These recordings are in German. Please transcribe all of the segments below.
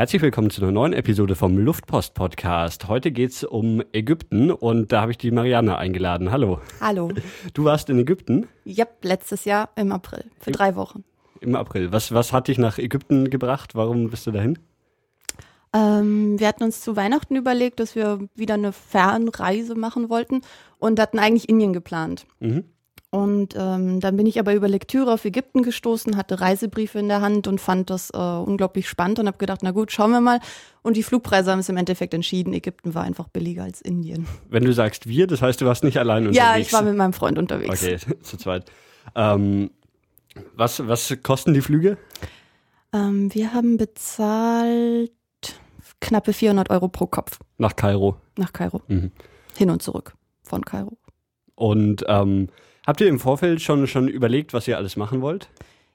Herzlich willkommen zu einer neuen Episode vom Luftpost Podcast. Heute geht's um Ägypten und da habe ich die Marianne eingeladen. Hallo. Hallo. Du warst in Ägypten? Ja, letztes Jahr im April, für drei Wochen. Im April. Was, was hat dich nach Ägypten gebracht? Warum bist du dahin? Ähm, wir hatten uns zu Weihnachten überlegt, dass wir wieder eine Fernreise machen wollten und hatten eigentlich Indien geplant. Mhm. Und ähm, dann bin ich aber über Lektüre auf Ägypten gestoßen, hatte Reisebriefe in der Hand und fand das äh, unglaublich spannend und habe gedacht, na gut, schauen wir mal. Und die Flugpreise haben es im Endeffekt entschieden, Ägypten war einfach billiger als Indien. Wenn du sagst wir, das heißt, du warst nicht allein unterwegs? Ja, ich war mit meinem Freund unterwegs. Okay, zu zweit. Ähm, was, was kosten die Flüge? Ähm, wir haben bezahlt knappe 400 Euro pro Kopf Nach Kairo. nach Kairo. Mhm. Hin und zurück von Kairo. Und ähm, habt ihr im Vorfeld schon, schon überlegt, was ihr alles machen wollt?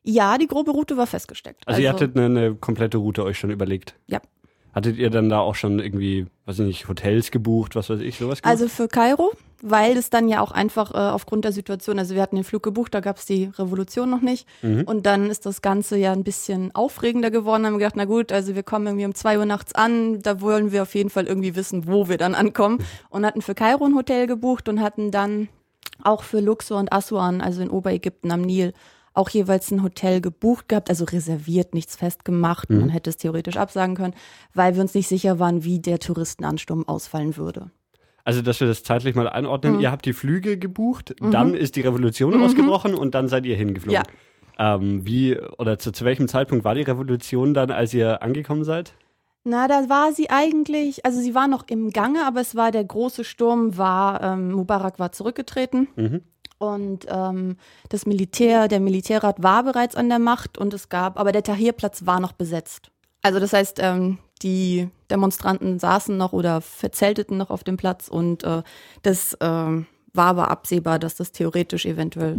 Ja, die grobe Route war festgesteckt. Also, ihr hattet eine, eine komplette Route euch schon überlegt? Ja. Hattet ihr dann da auch schon irgendwie, weiß ich nicht, Hotels gebucht, was weiß ich, sowas gemacht? Also für Kairo, weil es dann ja auch einfach äh, aufgrund der Situation, also wir hatten den Flug gebucht, da gab es die Revolution noch nicht. Mhm. Und dann ist das Ganze ja ein bisschen aufregender geworden. Haben wir gedacht, na gut, also wir kommen irgendwie um zwei Uhr nachts an, da wollen wir auf jeden Fall irgendwie wissen, wo wir dann ankommen. Und hatten für Kairo ein Hotel gebucht und hatten dann auch für Luxor und Assuan, also in Oberägypten am Nil, auch jeweils ein Hotel gebucht gehabt, also reserviert, nichts festgemacht. Man hätte es theoretisch absagen können, weil wir uns nicht sicher waren, wie der Touristenansturm ausfallen würde. Also, dass wir das zeitlich mal Mhm. einordnen. Ihr habt die Flüge gebucht, dann ist die Revolution ausgebrochen und dann seid ihr hingeflogen. Ja. Ähm, wie oder zu, zu welchem Zeitpunkt war die Revolution dann, als ihr angekommen seid? Na, da war sie eigentlich, also sie war noch im Gange, aber es war der große Sturm, war, ähm, Mubarak war zurückgetreten Mhm. und ähm, das Militär, der Militärrat war bereits an der Macht und es gab, aber der Tahrirplatz war noch besetzt. Also das heißt, ähm, die Demonstranten saßen noch oder verzelteten noch auf dem Platz und äh, das ähm, war aber absehbar, dass das theoretisch eventuell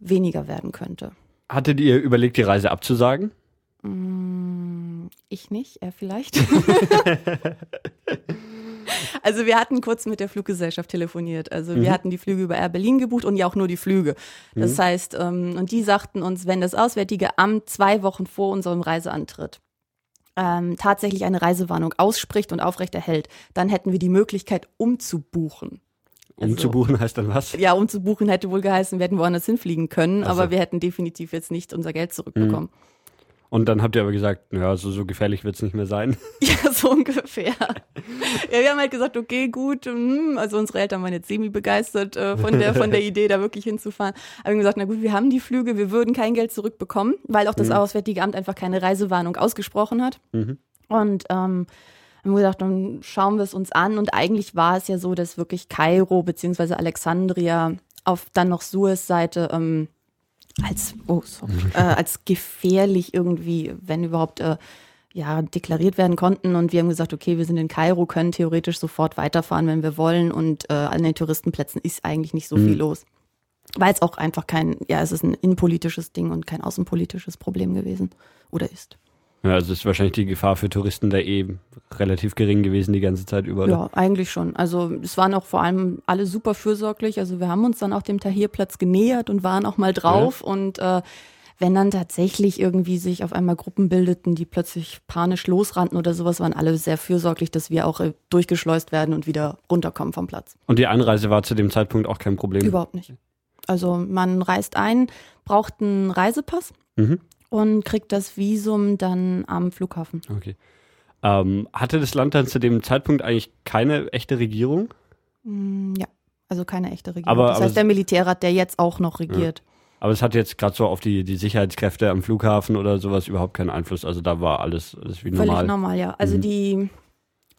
weniger werden könnte. Hattet ihr überlegt, die Reise abzusagen? Mm, Ich nicht, er vielleicht. also wir hatten kurz mit der Fluggesellschaft telefoniert. Also wir hatten die Flüge über Air Berlin gebucht und ja auch nur die Flüge. Das heißt, ähm, und die sagten uns, wenn das Auswärtige Amt zwei Wochen vor unserem Reiseantritt ähm, tatsächlich eine Reisewarnung ausspricht und aufrechterhält, dann hätten wir die Möglichkeit umzubuchen. Also- Umzubuchen heißt dann was? Ja, umzubuchen hätte wohl geheißen, wir hätten woanders hinfliegen können, Ach so. aber wir hätten definitiv jetzt nicht unser Geld zurückbekommen. Und dann habt ihr aber gesagt, ja, so, so gefährlich wird's nicht mehr sein. Ja, so ungefähr. ja, wir haben halt gesagt, okay, gut, hm, also unsere Eltern waren jetzt semi begeistert äh, von der von der Idee, da wirklich hinzufahren. Aber wir haben gesagt, na gut, wir haben die Flüge, wir würden kein Geld zurückbekommen, weil auch das Auswärtige Amt einfach keine Reisewarnung ausgesprochen hat. Mhm. Und ähm, haben wir gedacht, dann schauen wir es uns an. Und eigentlich war es ja so, dass wirklich Kairo beziehungsweise Alexandria auf dann noch Suez Seite ähm, als, oh, sorry, äh, als gefährlich irgendwie, wenn überhaupt, äh, ja, deklariert werden konnten. Und wir haben gesagt, okay, wir sind in Kairo, können theoretisch sofort weiterfahren, wenn wir wollen. Und äh, an den Touristenplätzen ist eigentlich nicht so viel los. Weil es auch einfach kein, ja, es ist ein innenpolitisches Ding und kein außenpolitisches Problem gewesen. Oder ist. Ja, also ist wahrscheinlich die Gefahr für Touristen da eh relativ gering gewesen die ganze Zeit über. oder? Ja, eigentlich schon. Also es waren auch vor allem alle super fürsorglich. Also wir haben uns dann auch dem Tahrirplatz genähert und waren auch mal drauf. Und äh, wenn dann tatsächlich irgendwie sich auf einmal Gruppen bildeten, die plötzlich panisch losrannten oder sowas, waren alle sehr fürsorglich, dass wir auch äh, durchgeschleust werden und wieder runterkommen vom Platz. Und die Einreise war zu dem Zeitpunkt auch kein Problem. Überhaupt nicht. Also man reist ein, braucht einen Reisepass Mhm. Und kriegt das Visum dann am Flughafen. Okay. Ähm, hatte das Land dann zu dem Zeitpunkt eigentlich keine echte Regierung? Mm, Ja, also keine echte Regierung. Aber- das aber heißt der Militärrat, der jetzt auch noch regiert. Aber es hat jetzt gerade so auf die, die Sicherheitskräfte am Flughafen oder sowas überhaupt keinen Einfluss. Also da war alles, alles wie Völlig normal. normal, ja. Also Mhm. die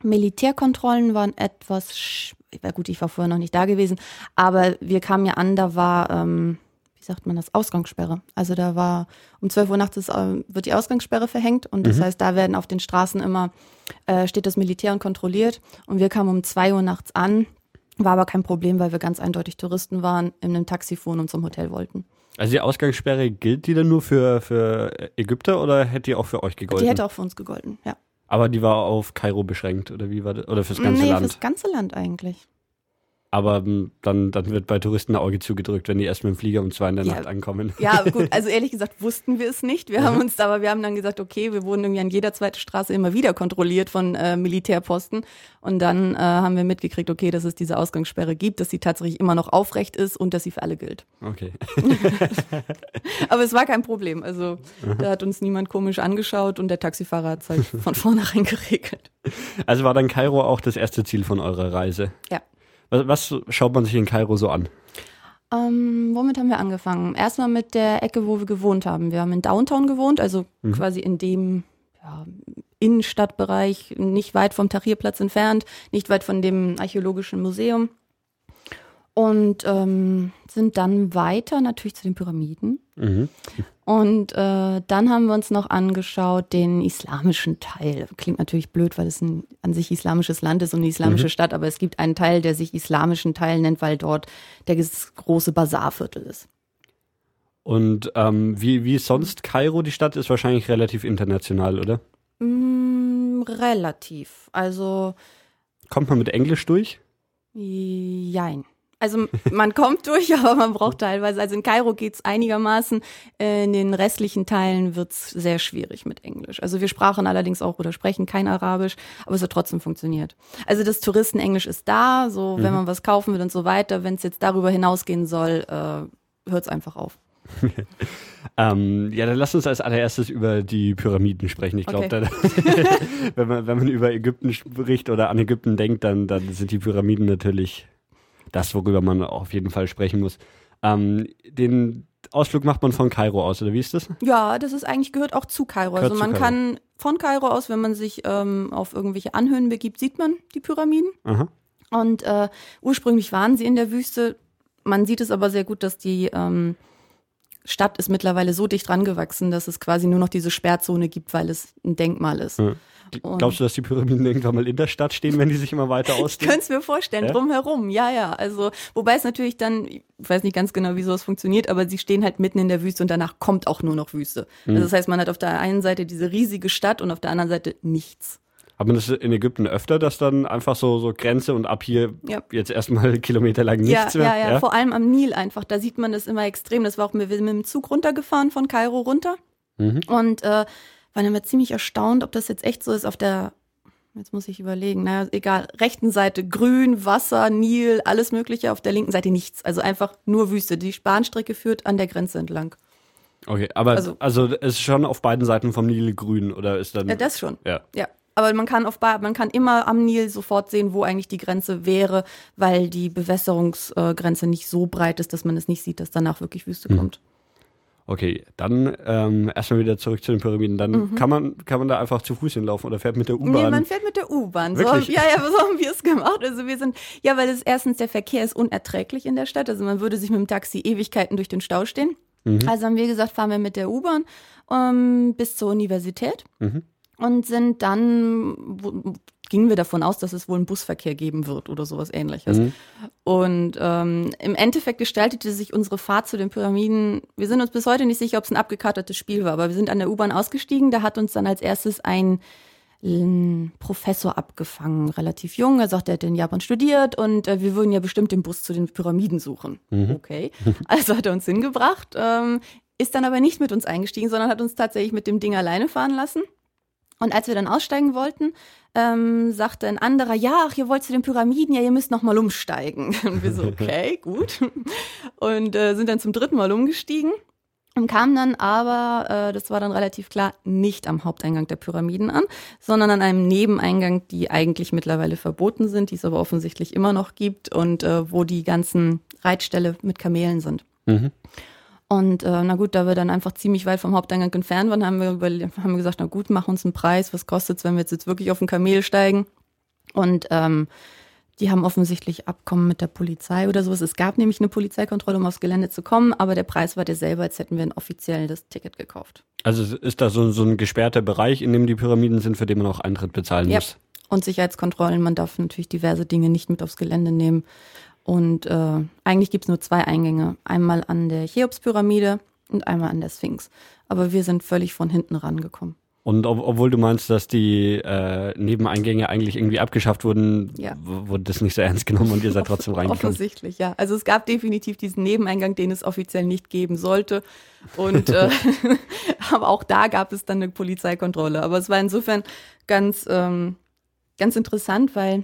Militärkontrollen waren etwas, sch- ja gut, ich war vorher noch nicht da gewesen, aber wir kamen ja an, da war, ähm, wie sagt man das, Ausgangssperre. Also da war um 12 Uhr nachts ist, äh, wird die Ausgangssperre verhängt und das heißt, da werden auf den Straßen immer, äh, steht das Militär und kontrolliert und wir kamen um 2 Uhr nachts an, war aber kein Problem, weil wir ganz eindeutig Touristen waren, in einem Taxi fuhren und zum Hotel wollten. Also die Ausgangssperre gilt die dann nur für, für Ägypter oder hätte die auch für euch gegolten? Die hätte auch für uns gegolten, ja. Aber die war auf Kairo beschränkt oder wie war das? Oder fürs ganze nee, Land? fürs ganze Land eigentlich. Aber ähm, dann, dann wird bei Touristen ein Auge zugedrückt, wenn die erst mit dem Flieger um zwei in der Ja. Nacht ankommen. Ja, gut, also ehrlich gesagt wussten wir es nicht. Wir haben uns, aber wir haben dann gesagt, okay, wir wurden irgendwie an jeder zweiten Straße immer wieder kontrolliert von äh, Militärposten. Und dann äh, haben wir mitgekriegt, okay, dass es diese Ausgangssperre gibt, dass sie tatsächlich immer noch aufrecht ist und dass sie für alle gilt. Okay. Aber es war kein Problem. Also da hat uns niemand komisch angeschaut und der Taxifahrer hat es halt von vornherein geregelt. Also war dann Kairo auch das erste Ziel von eurer Reise? Ja. Was, was schaut man sich in Kairo so an? Ähm, womit haben wir angefangen? Erstmal mit der Ecke, wo wir gewohnt haben. Wir haben in Downtown gewohnt, also quasi in dem ja, Innenstadtbereich, nicht weit vom Tahrirplatz entfernt, nicht weit von dem archäologischen Museum. Und ähm, sind dann weiter natürlich zu den Pyramiden. Mhm. Und äh, dann haben wir uns noch angeschaut den islamischen Teil. Klingt natürlich blöd, weil es ein an sich islamisches Land ist und eine islamische Stadt, aber es gibt einen Teil, der sich islamischen Teil nennt, weil dort der große Bazarviertel ist. Und ähm, wie, wie sonst Kairo? Die Stadt ist wahrscheinlich relativ international, oder? Mm, relativ. Also, Kommt man mit Englisch durch? jein. Also man kommt durch, aber man braucht teilweise, also in Kairo geht's einigermaßen, äh, in den restlichen Teilen wird's sehr schwierig mit Englisch. Also wir sprachen allerdings auch oder sprechen kein Arabisch, aber es hat trotzdem funktioniert. Also das Touristenenglisch ist da, so wenn man was kaufen will und so weiter. Wenn es jetzt darüber hinausgehen soll, äh, hört's einfach auf. Ähm, ja, dann lass uns als allererstes über die Pyramiden sprechen. Ich glaube, Okay. wenn, man, wenn man über Ägypten spricht oder an Ägypten denkt, dann, dann sind die Pyramiden natürlich das, worüber man auf jeden Fall sprechen muss. Ähm, den Ausflug macht man von Kairo aus, oder wie ist das? Ja, das ist eigentlich gehört auch zu Kairo. Gehört also man Kairo. kann von Kairo aus, wenn man sich ähm, auf irgendwelche Anhöhen begibt, sieht man die Pyramiden. Aha. Und äh, ursprünglich waren sie in der Wüste. Man sieht es aber sehr gut, dass die ähm, Stadt ist mittlerweile so dicht rangewachsen, dass es quasi nur noch diese Sperrzone gibt, weil es ein Denkmal ist. Ja. Und- Glaubst du, dass die Pyramiden irgendwann mal in der Stadt stehen, wenn die sich immer weiter Ich ausdehnen? könnte es mir vorstellen, Ja? drumherum, ja, ja. Also, wobei es natürlich dann, ich weiß nicht ganz genau, wie sowas funktioniert, aber sie stehen halt mitten in der Wüste und danach kommt auch nur noch Wüste. Mhm. Also das heißt, man hat auf der einen Seite diese riesige Stadt und auf der anderen Seite nichts. Hat man das in Ägypten öfter, dass dann einfach so, so Grenze und ab hier Ja. jetzt erstmal kilometerlang nichts ja, mehr? ja, ja, vor allem am Nil einfach. Da sieht man das immer extrem. Das war auch, wir sind mit dem Zug runtergefahren von Kairo runter Mhm. und äh, waren immer ziemlich erstaunt, ob das jetzt echt so ist auf der, jetzt muss ich überlegen, naja, egal, rechten Seite grün, Wasser, Nil, alles mögliche, auf der linken Seite nichts. Also einfach nur Wüste. Die Bahnstrecke führt an der Grenze entlang. Okay, aber Also- also, es ist schon auf beiden Seiten vom Nil grün oder ist dann. Ja, das schon. ja. Ja. Aber man kann auf man kann immer am Nil sofort sehen, wo eigentlich die Grenze wäre, weil die Bewässerungsgrenze nicht so breit ist, dass man es nicht sieht, dass danach wirklich Wüste Mhm. kommt. Okay, dann ähm, erstmal wieder zurück zu den Pyramiden. Dann kann man kann man da einfach zu Fuß hinlaufen oder fährt mit der Mhm. Nee, U-Bahn. man fährt mit der U-Bahn. So, ja, ja, so haben wir es gemacht. Also wir sind, ja, weil es erstens der Verkehr ist unerträglich in der Stadt. Also man würde sich mit dem Taxi Ewigkeiten durch den Stau stehen. Mhm. Also haben wir gesagt, fahren wir mit der U-Bahn ähm, bis zur Universität Mhm. Und sind dann, wo, gingen wir davon aus, dass es wohl einen Busverkehr geben wird oder sowas ähnliches. Mhm. Und ähm, im Endeffekt gestaltete sich unsere Fahrt zu den Pyramiden. Wir sind uns bis heute nicht sicher, ob es ein abgekartetes Spiel war, aber wir sind an der U-Bahn ausgestiegen. Da hat uns dann als erstes ein Professor abgefangen, relativ jung. Er sagt, er hätte in Japan studiert und äh, wir würden ja bestimmt den Bus zu den Pyramiden suchen. Okay. Also hat er uns hingebracht, ähm, ist dann aber nicht mit uns eingestiegen, sondern hat uns tatsächlich mit dem Ding alleine fahren lassen. Und als wir dann aussteigen wollten, ähm, sagte ein anderer, ja, ach, ihr wollt zu den Pyramiden, ja, ihr müsst noch mal umsteigen. Und wir so, okay, gut. Und äh, sind dann zum dritten Mal umgestiegen und kamen dann aber, äh, das war dann relativ klar, nicht am Haupteingang der Pyramiden an, sondern an einem Nebeneingang, die eigentlich mittlerweile verboten sind, die es aber offensichtlich immer noch gibt und äh, wo die ganzen Reitställe mit Kamelen sind. Mhm. Und äh, na gut, da wir dann einfach ziemlich weit vom Haupteingang entfernt waren, haben wir, überle- haben wir gesagt, na gut, mach uns einen Preis, was kostet's, wenn wir jetzt, jetzt wirklich auf ein Kamel steigen? Und ähm, die haben offensichtlich Abkommen mit der Polizei oder sowas. Es gab nämlich eine Polizeikontrolle, um aufs Gelände zu kommen, aber der Preis war derselbe, als hätten wir ein offizielles Ticket gekauft. Also ist da so, so ein gesperrter Bereich, in dem die Pyramiden sind, für den man auch Eintritt bezahlen Ja. muss. Und Sicherheitskontrollen, man darf natürlich diverse Dinge nicht mit aufs Gelände nehmen. Und äh, eigentlich gibt's nur zwei Eingänge. Einmal an der Cheops-Pyramide und einmal an der Sphinx. Aber wir sind völlig von hinten rangekommen. Und ob, obwohl du meinst, dass die äh, Nebeneingänge eigentlich irgendwie abgeschafft wurden, Ja. wurde das nicht so ernst genommen und ihr seid trotzdem reingekommen. Offensichtlich, ja. Also es gab definitiv diesen Nebeneingang, den es offiziell nicht geben sollte. Und äh, aber auch da gab es dann eine Polizeikontrolle. Aber es war insofern ganz, ähm, ganz interessant, weil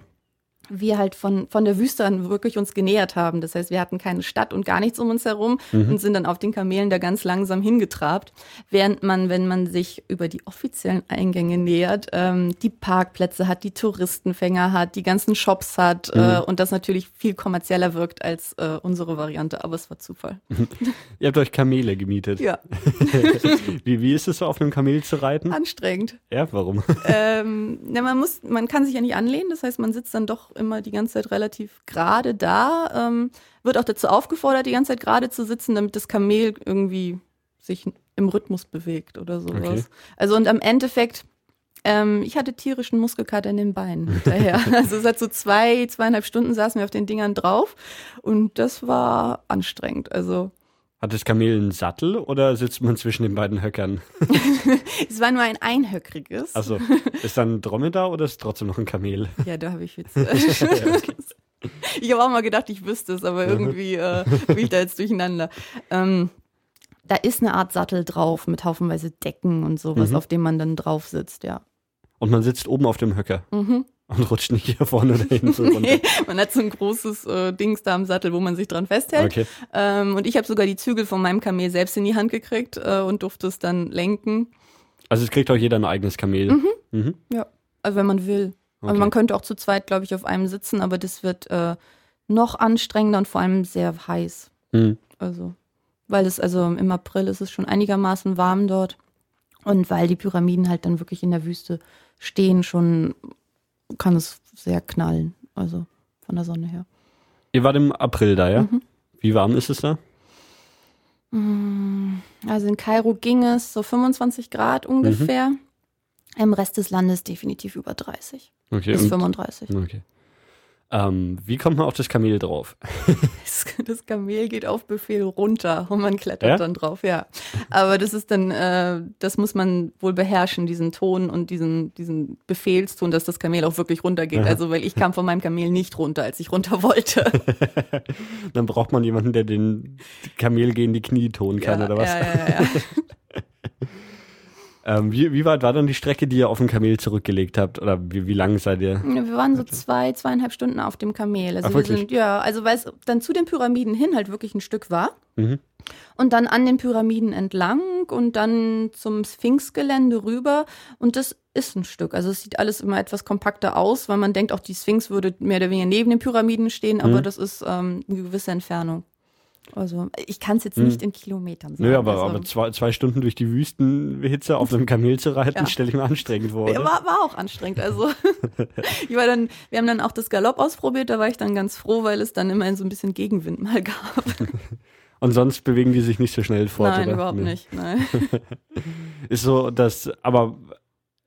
wir halt von, von der Wüste an wirklich uns genähert haben. Das heißt, wir hatten keine Stadt und gar nichts um uns herum und sind dann auf den Kamelen da ganz langsam hingetrabt. Während man, wenn man sich über die offiziellen Eingänge nähert, ähm, die Parkplätze hat, die Touristenfänger hat, die ganzen Shops hat äh, und das natürlich viel kommerzieller wirkt als äh, unsere Variante. Aber es war Zufall. Ihr habt euch Kamele gemietet. Ja, Wie, wie ist es so, auf einem Kamel zu reiten? anstrengend. Ja, warum? ähm, na, man muss, man kann sich ja nicht anlehnen, das heißt, man sitzt dann doch immer die ganze Zeit relativ gerade da, ähm, wird auch dazu aufgefordert, die ganze Zeit gerade zu sitzen, damit das Kamel irgendwie sich im Rhythmus bewegt oder sowas. Okay. Also und am Endeffekt, ähm, ich hatte tierischen Muskelkater in den Beinen hinterher. also es hat so zwei, zweieinhalb Stunden saßen wir auf den Dingern drauf und das war anstrengend. Also Hat das Kamel einen Sattel oder sitzt man zwischen den beiden Höckern? es war nur ein einhöckriges. Also ist dann ein Dromedar oder ist trotzdem noch ein Kamel? Ja, da habe ich Witze. Ich habe auch mal gedacht, ich wüsste es, aber irgendwie äh, bin ich da jetzt durcheinander. Ähm, da ist eine Art Sattel drauf mit haufenweise Decken und sowas, Mhm. auf dem man dann drauf sitzt, ja. Und man sitzt oben auf dem Höcker Mhm. Und rutscht nicht hier vorne oder hinten runter. Nee, man hat so ein großes äh, Dings da am Sattel, wo man sich dran festhält. Okay. Ähm, und ich habe sogar die Zügel von meinem Kamel selbst in die Hand gekriegt äh, und durfte es dann lenken. Also es kriegt auch jeder ein eigenes Kamel. Mhm. Ja, also wenn man will. Okay. Aber man könnte auch zu zweit, glaube ich, auf einem sitzen, aber das wird äh, noch anstrengender und vor allem sehr heiß. Mhm. Also, weil es, also im April ist es schon einigermaßen warm dort. Und weil die Pyramiden halt dann wirklich in der Wüste stehen, schon kann es sehr knallen. Also von der Sonne her. Ihr wart im April da, ja? Mhm. Wie warm ist es da? Also in Kairo ging es so 25 Grad ungefähr. Im Rest des Landes definitiv über 30 Okay. bis und- 35. okay. Ähm, wie kommt man auf das Kamel drauf? Das, Kamel geht auf Befehl runter und man klettert Ja? dann drauf, ja. Aber das ist dann, äh, das muss man wohl beherrschen, diesen Ton und diesen, diesen Befehlston, dass das Kamel auch wirklich runtergeht. Aha. Also, weil ich kam von meinem Kamel nicht runter, als ich runter wollte. Dann braucht man jemanden, der den Kamel gegen die Knie tun kann, ja, oder was? Ja, ja, ja. Ähm, wie, wie weit war dann die Strecke, die ihr auf dem Kamel zurückgelegt habt? Oder wie, wie lang seid ihr? Wir waren so zwei, zweieinhalb Stunden auf dem Kamel. Also Ach, wir sind, ja, also weil es dann zu den Pyramiden hin halt wirklich ein Stück war. Mhm. Und dann an den Pyramiden entlang und dann zum Sphinxgelände rüber. Und das ist ein Stück. Also es sieht alles immer etwas kompakter aus, weil man denkt, auch die Sphinx würde mehr oder weniger neben den Pyramiden stehen, aber Mhm. das ist ähm, eine gewisse Entfernung. Also ich kann es jetzt nicht in Kilometern sagen. Nö, aber, also, aber zwei, zwei Stunden durch die Wüstenhitze auf einem Kamel zu reiten, Ja. stelle ich mir anstrengend vor. Oder? war, war auch anstrengend. Also ich war dann, wir haben dann auch das Galopp ausprobiert, da war ich dann ganz froh, weil es dann immerhin so ein bisschen Gegenwind mal gab. Und sonst bewegen die sich nicht so schnell fort, Nein, oder? überhaupt Nee. nicht. Nein. Ist so, dass, aber,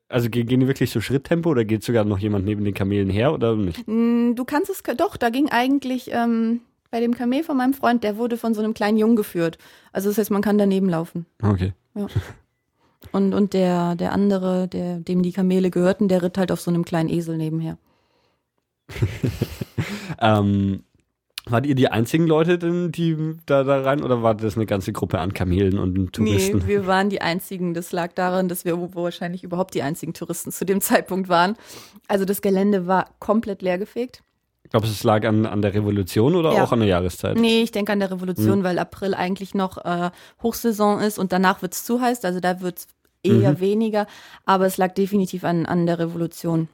also ge- gehen die wirklich so Schritttempo oder geht sogar noch jemand neben den Kamelen her oder nicht? Mm, Du kannst es, doch, da ging eigentlich ähm, bei dem Kamel von meinem Freund, der wurde von so einem kleinen Jungen geführt. Also das heißt, man kann daneben laufen. Okay. Und, und der, der andere, der, dem die Kamele gehörten, der ritt halt auf so einem kleinen Esel nebenher. Ähm, wart ihr die einzigen Leute, denn, die da, da rein oder war das eine ganze Gruppe an Kamelen und Touristen? Nee, wir waren die einzigen. Das lag daran, dass wir wahrscheinlich überhaupt die einzigen Touristen zu dem Zeitpunkt waren. Also das Gelände war komplett leergefegt. Ich glaube, es lag an, an der Revolution oder Ja. auch an der Jahreszeit. Nee, ich denke an der Revolution, Mhm. weil April eigentlich noch äh, Hochsaison ist und danach wird's zu heiß, also da wird's eher Mhm. weniger, aber es lag definitiv an, an der Revolution.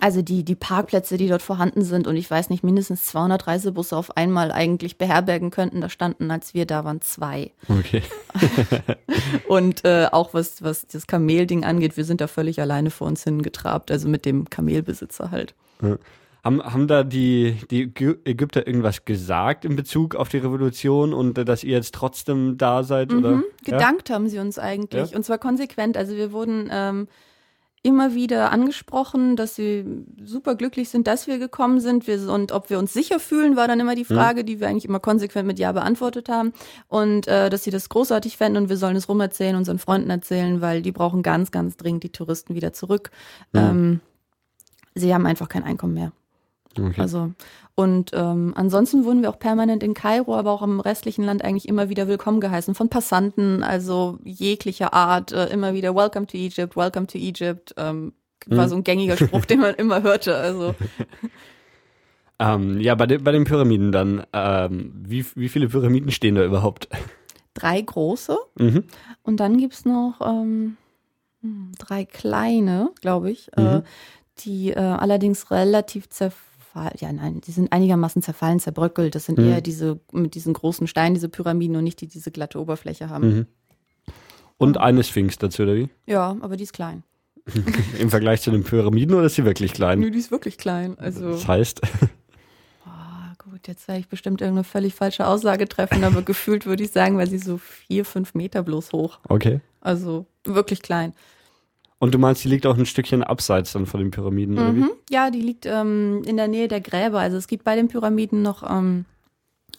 Also die, die Parkplätze, die dort vorhanden sind und ich weiß nicht, mindestens 200 Reisebusse auf einmal eigentlich beherbergen könnten, da standen, als wir da waren, zwei. Okay. Und äh, auch was, was das Kamelding angeht, wir sind da völlig alleine vor uns hingetrabt, also mit dem Kamelbesitzer halt. Haben, haben da die, die Ägy- Ägypter irgendwas gesagt in Bezug auf die Revolution und äh, dass ihr jetzt trotzdem da seid? Oder? Mhm, gedankt haben sie uns eigentlich. Ja? Und zwar konsequent. Also wir wurden ähm, immer wieder angesprochen, dass sie super glücklich sind, dass wir gekommen sind. Wir, und ob wir uns sicher fühlen, war dann immer die Frage, mhm. die wir eigentlich immer konsequent mit Ja beantwortet haben. Und äh, dass sie das großartig fänden und wir sollen es rumerzählen, unseren Freunden erzählen, weil die brauchen ganz, ganz dringend die Touristen wieder zurück. Mhm. Ähm, sie haben einfach kein Einkommen mehr. Okay. Also und ähm, ansonsten wurden wir auch permanent in Kairo, aber auch im restlichen Land eigentlich immer wieder willkommen geheißen von Passanten, also jeglicher Art, äh, immer wieder Welcome to Egypt, Welcome to Egypt. Ähm, war hm. so ein gängiger Spruch, den man immer hörte. Also ähm, ja, bei, de, bei den Pyramiden dann, ähm, wie, wie viele Pyramiden stehen da überhaupt? Drei große mhm. und dann gibt's noch ähm, hm, drei kleine, glaube ich, äh, mhm. äh, die äh, allerdings relativ zerfallen ja nein, die sind einigermaßen zerfallen, zerbröckelt. Das sind mhm. eher diese mit diesen großen Steinen, diese Pyramiden und nicht die diese glatte Oberfläche haben. Mhm. Und eine Sphinx dazu, oder wie? Ja, aber die ist klein. Im Vergleich zu den Pyramiden oder ist sie wirklich klein? Nö, die ist wirklich klein. Also, das heißt? Oh, gut, jetzt werde ich bestimmt irgendeine völlig falsche Aussage treffen, aber gefühlt würde ich sagen, weil sie so vier, fünf Meter bloß hoch. Okay. Also wirklich klein. Und du meinst, die liegt auch ein Stückchen abseits dann von den Pyramiden, mhm. oder wie? Ja, die liegt ähm, in der Nähe der Gräber. Also es gibt bei den Pyramiden noch ähm,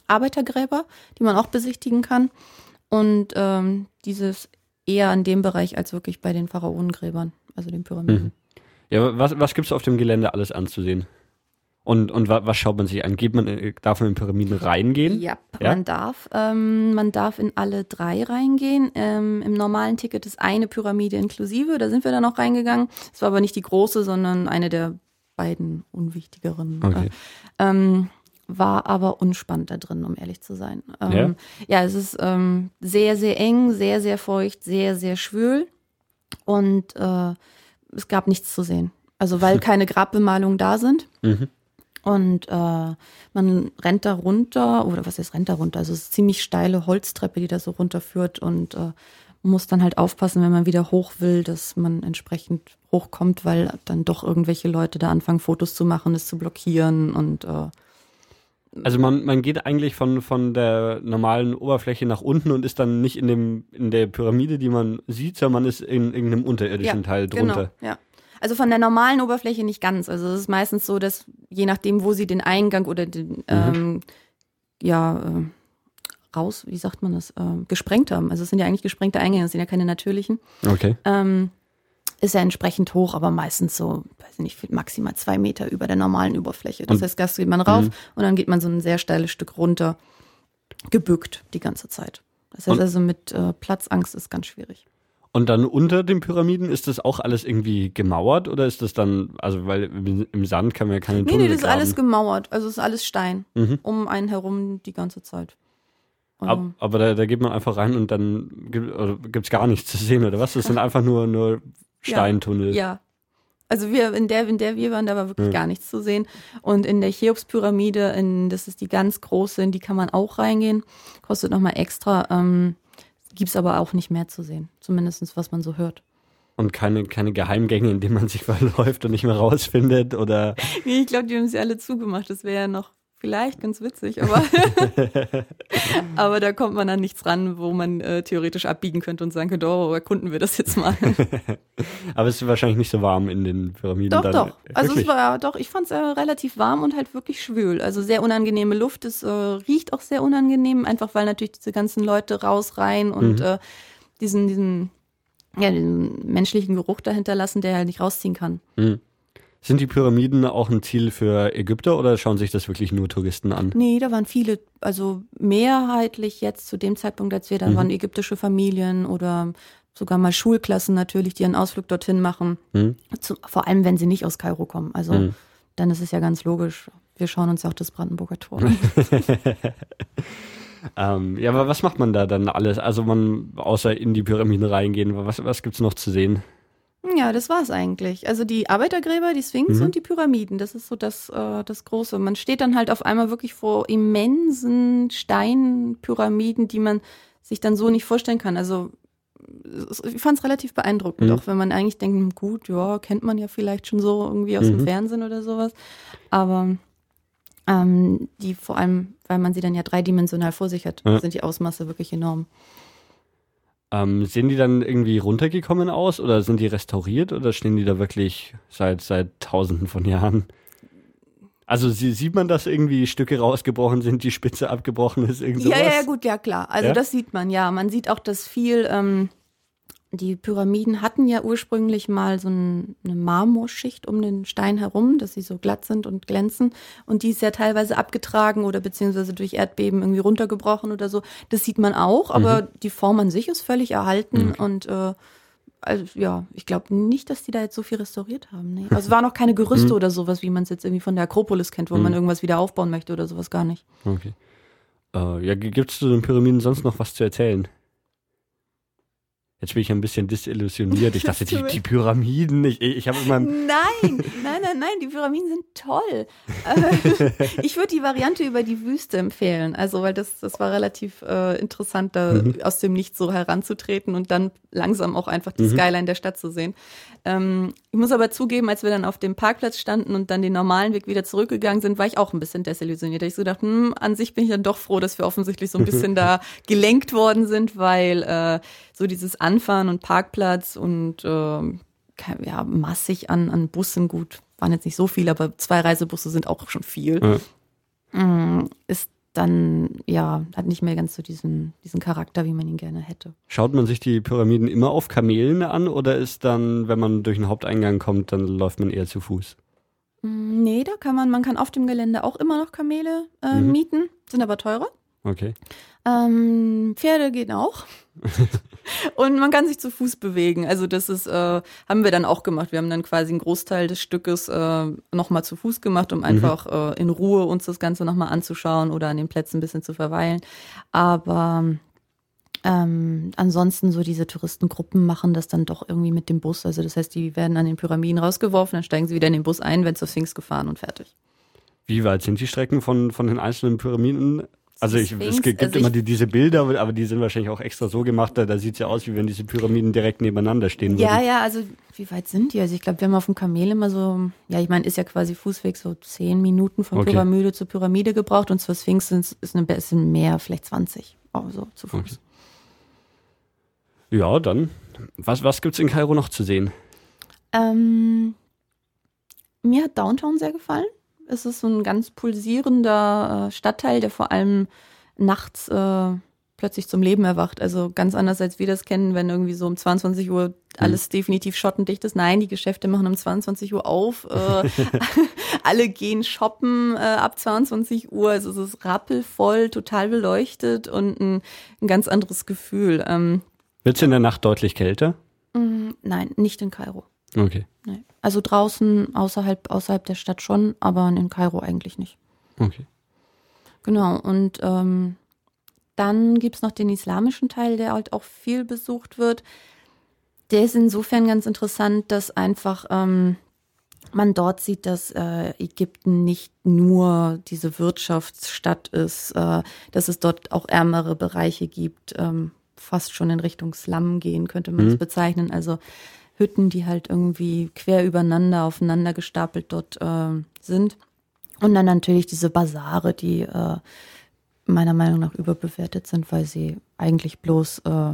Arbeitergräber, die man auch besichtigen kann. Und ähm, dieses eher an dem Bereich als wirklich bei den Pharaonengräbern, also den Pyramiden. Mhm. Ja, was, was gibt es auf dem Gelände alles anzusehen? Und, und was schaut man sich an? Geht man, äh, darf man in Pyramiden reingehen? Ja, ja? man darf. Ähm, man darf in alle drei reingehen. Ähm, Im normalen Ticket ist eine Pyramide inklusive. Da sind wir dann auch reingegangen. Es war aber nicht die große, sondern eine der beiden unwichtigeren. Okay. Äh, ähm, war aber unspannend da drin, um ehrlich zu sein. Ähm, ja? ja, es ist ähm, sehr, sehr eng, sehr, sehr feucht, sehr, sehr schwül. Und äh, es gab nichts zu sehen. Also weil keine Grabbemalungen da sind. Mhm. Und äh, man rennt da runter, oder was ist rennt da runter? Also es ist eine ziemlich steile Holztreppe, die da so runterführt und äh, muss dann halt aufpassen, wenn man wieder hoch will, dass man entsprechend hochkommt, weil dann doch irgendwelche Leute da anfangen, Fotos zu machen, es zu blockieren und äh, also man, man geht eigentlich von, von der normalen Oberfläche nach unten und ist dann nicht in dem in der Pyramide, die man sieht, sondern man ist in irgendeinem unterirdischen ja, Teil drunter. Genau, ja. Also von der normalen Oberfläche nicht ganz. Also es ist meistens so, dass je nachdem, wo sie den Eingang oder den, mhm. ähm, ja, äh, raus, wie sagt man das, äh, gesprengt haben. Also es sind ja eigentlich gesprengte Eingänge, das sind ja keine natürlichen. Okay. Ähm, ist ja entsprechend hoch, aber meistens so, weiß nicht, maximal zwei Meter über der normalen Oberfläche. Das und, heißt, Gas geht man rauf mhm. und dann geht man so ein sehr steiles Stück runter, gebückt die ganze Zeit. Das heißt und, also mit äh, Platzangst ist ganz schwierig. Und dann unter den Pyramiden ist das auch alles irgendwie gemauert oder ist das dann, also weil im Sand kann man ja keine Tunnel Nee, nee, das ist alles gemauert. Also es ist alles Stein. Mhm. Um einen herum die ganze Zeit. Ab, aber da, da geht man einfach rein und dann gibt es gar nichts zu sehen, oder was? Das sind einfach nur, nur Steintunnel. Ja, ja. Also wir, in der, in der wir waren, da war wirklich ja. gar nichts zu sehen. Und in der Cheops-Pyramide, in, das ist die ganz große, in die kann man auch reingehen. Kostet nochmal extra. Ähm, Gibt es aber auch nicht mehr zu sehen. Zumindest was man so hört. Und keine, keine Geheimgänge, in denen man sich verläuft und nicht mehr rausfindet oder. Nee, ich glaube, die haben sie alle zugemacht. Das wäre ja noch Vielleicht ganz witzig, aber, aber da kommt man an nichts ran, wo man äh, theoretisch abbiegen könnte und sagen könnte, oh, erkunden wir das jetzt mal. aber es ist wahrscheinlich nicht so warm in den Pyramiden. Doch, dann. doch. Also wirklich? es war doch, ich fand es äh, relativ warm und halt wirklich schwül. Also sehr unangenehme Luft. Es äh, riecht auch sehr unangenehm, einfach weil natürlich diese ganzen Leute raus, rein und mhm. äh, diesen, diesen, ja, den menschlichen Geruch dahinter lassen, der halt nicht rausziehen kann. Mhm. Sind die Pyramiden auch ein Ziel für Ägypter oder schauen sich das wirklich nur Touristen an? Nee, da waren viele, also mehrheitlich jetzt zu dem Zeitpunkt, als wir da mhm. waren ägyptische Familien oder sogar mal Schulklassen natürlich, die einen Ausflug dorthin machen. Mhm. Zu, vor allem, wenn sie nicht aus Kairo kommen. Also mhm. dann ist es ja ganz logisch. Wir schauen uns ja auch das Brandenburger Tor an. ähm, ja, aber was macht man da dann alles? Also man, außer in die Pyramiden reingehen, was, was es noch zu sehen? Ja, das war's eigentlich. Also die Arbeitergräber, die Sphinx mhm. und die Pyramiden, das ist so das, äh, das Große. Man steht dann halt auf einmal wirklich vor immensen Steinpyramiden, die man sich dann so nicht vorstellen kann. Also ich fand es relativ beeindruckend, mhm. auch wenn man eigentlich denkt, hm, gut, ja, kennt man ja vielleicht schon so irgendwie aus mhm. dem Fernsehen oder sowas. Aber ähm, die vor allem, weil man sie dann ja dreidimensional vor sich hat, ja. sind die Ausmaße wirklich enorm. Ähm, sehen die dann irgendwie runtergekommen aus oder sind die restauriert oder stehen die da wirklich seit, seit tausenden von Jahren? Also sie, sieht man, dass irgendwie Stücke rausgebrochen sind, die Spitze abgebrochen ist, irgend sowas? Ja, ja, gut, ja klar. Also Ja? das sieht man, ja. Man sieht auch, dass viel, ähm, die Pyramiden hatten ja ursprünglich mal so ein, eine Marmorschicht um den Stein herum, dass sie so glatt sind und glänzen. Und die ist ja teilweise abgetragen oder beziehungsweise durch Erdbeben irgendwie runtergebrochen oder so. Das sieht man auch, aber die Form an sich ist völlig erhalten und äh, also ja, ich glaube nicht, dass die da jetzt so viel restauriert haben. Nee. Also es waren auch keine Gerüste oder sowas, wie man es jetzt irgendwie von der Akropolis kennt, wo man irgendwas wieder aufbauen möchte oder sowas gar nicht. Okay. Äh, ja, gibt es zu den Pyramiden sonst noch was zu erzählen? Jetzt bin ich ein bisschen disillusioniert. Ich dachte, die, die Pyramiden, ich, ich habe immer. Nein, nein, nein, nein, die Pyramiden sind toll. Äh, ich würde die Variante über die Wüste empfehlen. Also, weil das, das war relativ äh, interessant, da aus dem Nichts so heranzutreten und dann langsam auch einfach die Skyline der Stadt zu sehen. Ähm, ich muss aber zugeben, als wir dann auf dem Parkplatz standen und dann den normalen Weg wieder zurückgegangen sind, war ich auch ein bisschen desillusioniert. Ich so gedacht, hm, an sich bin ich dann doch froh, dass wir offensichtlich so ein bisschen da gelenkt worden sind, weil äh, so dieses Anfahren und Parkplatz und äh, ja, massig an, an Bussen, gut, waren jetzt nicht so viel, aber zwei Reisebusse sind auch schon viel. Mm, Ist dann, ja, hat nicht mehr ganz so diesen, diesen Charakter, wie man ihn gerne hätte. Schaut man sich die Pyramiden immer auf Kamelen an oder ist dann, wenn man durch den Haupteingang kommt, dann läuft man eher zu Fuß? Mm, Nee, da kann man, man kann auf dem Gelände auch immer noch Kamele äh, mieten, sind aber teurer. Okay. Ähm, Pferde gehen auch. und man kann sich zu Fuß bewegen. Also das ist, äh, haben wir dann auch gemacht. Wir haben dann quasi einen Großteil des Stückes äh, nochmal zu Fuß gemacht, um einfach äh, in Ruhe uns das Ganze nochmal anzuschauen oder an den Plätzen ein bisschen zu verweilen. Aber ähm, ansonsten so diese Touristengruppen machen das dann doch irgendwie mit dem Bus. Also das heißt, die werden an den Pyramiden rausgeworfen, dann steigen sie wieder in den Bus ein, werden zur Sphinx gefahren und fertig. Wie weit sind die Strecken von, von den einzelnen Pyramiden? Also ich, es gibt also immer die, diese Bilder, aber die sind wahrscheinlich auch extra so gemacht, da, da sieht es ja aus, wie wenn diese Pyramiden direkt nebeneinander stehen Ja, würden. ja, also wie weit sind die? Also ich glaube, wir haben auf dem Kamel immer so, ja, ich meine, ist ja quasi Fußweg so zehn Minuten von Okay. Pyramide zu Pyramide gebraucht und zur Sphinx sind ist ein bisschen mehr, vielleicht 20, also zu Fuß. Okay. Ja, dann. Was, was gibt's in Kairo noch zu sehen? Ähm, mir hat Downtown sehr gefallen. Es ist so ein ganz pulsierender äh, Stadtteil, der vor allem nachts äh, plötzlich zum Leben erwacht. Also ganz anders, als wir das kennen, wenn irgendwie so um 22 Uhr alles definitiv schottendicht ist. Nein, die Geschäfte machen um 22 Uhr auf. Äh, alle gehen shoppen äh, ab 22 Uhr. Also es ist rappelvoll, total beleuchtet und ein, ein ganz anderes Gefühl. Ähm, Wird's in der Nacht deutlich kälter? mh, nein, nicht in Kairo. Okay. Nee. Also draußen, außerhalb, außerhalb der Stadt schon, aber in Kairo eigentlich nicht. Okay. Genau, und ähm, dann gibt's noch den islamischen Teil, der halt auch viel besucht wird. Der ist insofern ganz interessant, dass einfach ähm, man dort sieht, dass äh, Ägypten nicht nur diese Wirtschaftsstadt ist, äh, dass es dort auch ärmere Bereiche gibt, ähm, fast schon in Richtung Slum gehen, könnte man es Mhm. bezeichnen. Also Hütten, die halt irgendwie quer übereinander, aufeinander gestapelt dort äh, sind. Und dann natürlich diese Basare, die äh, meiner Meinung nach überbewertet sind, weil sie eigentlich bloß äh,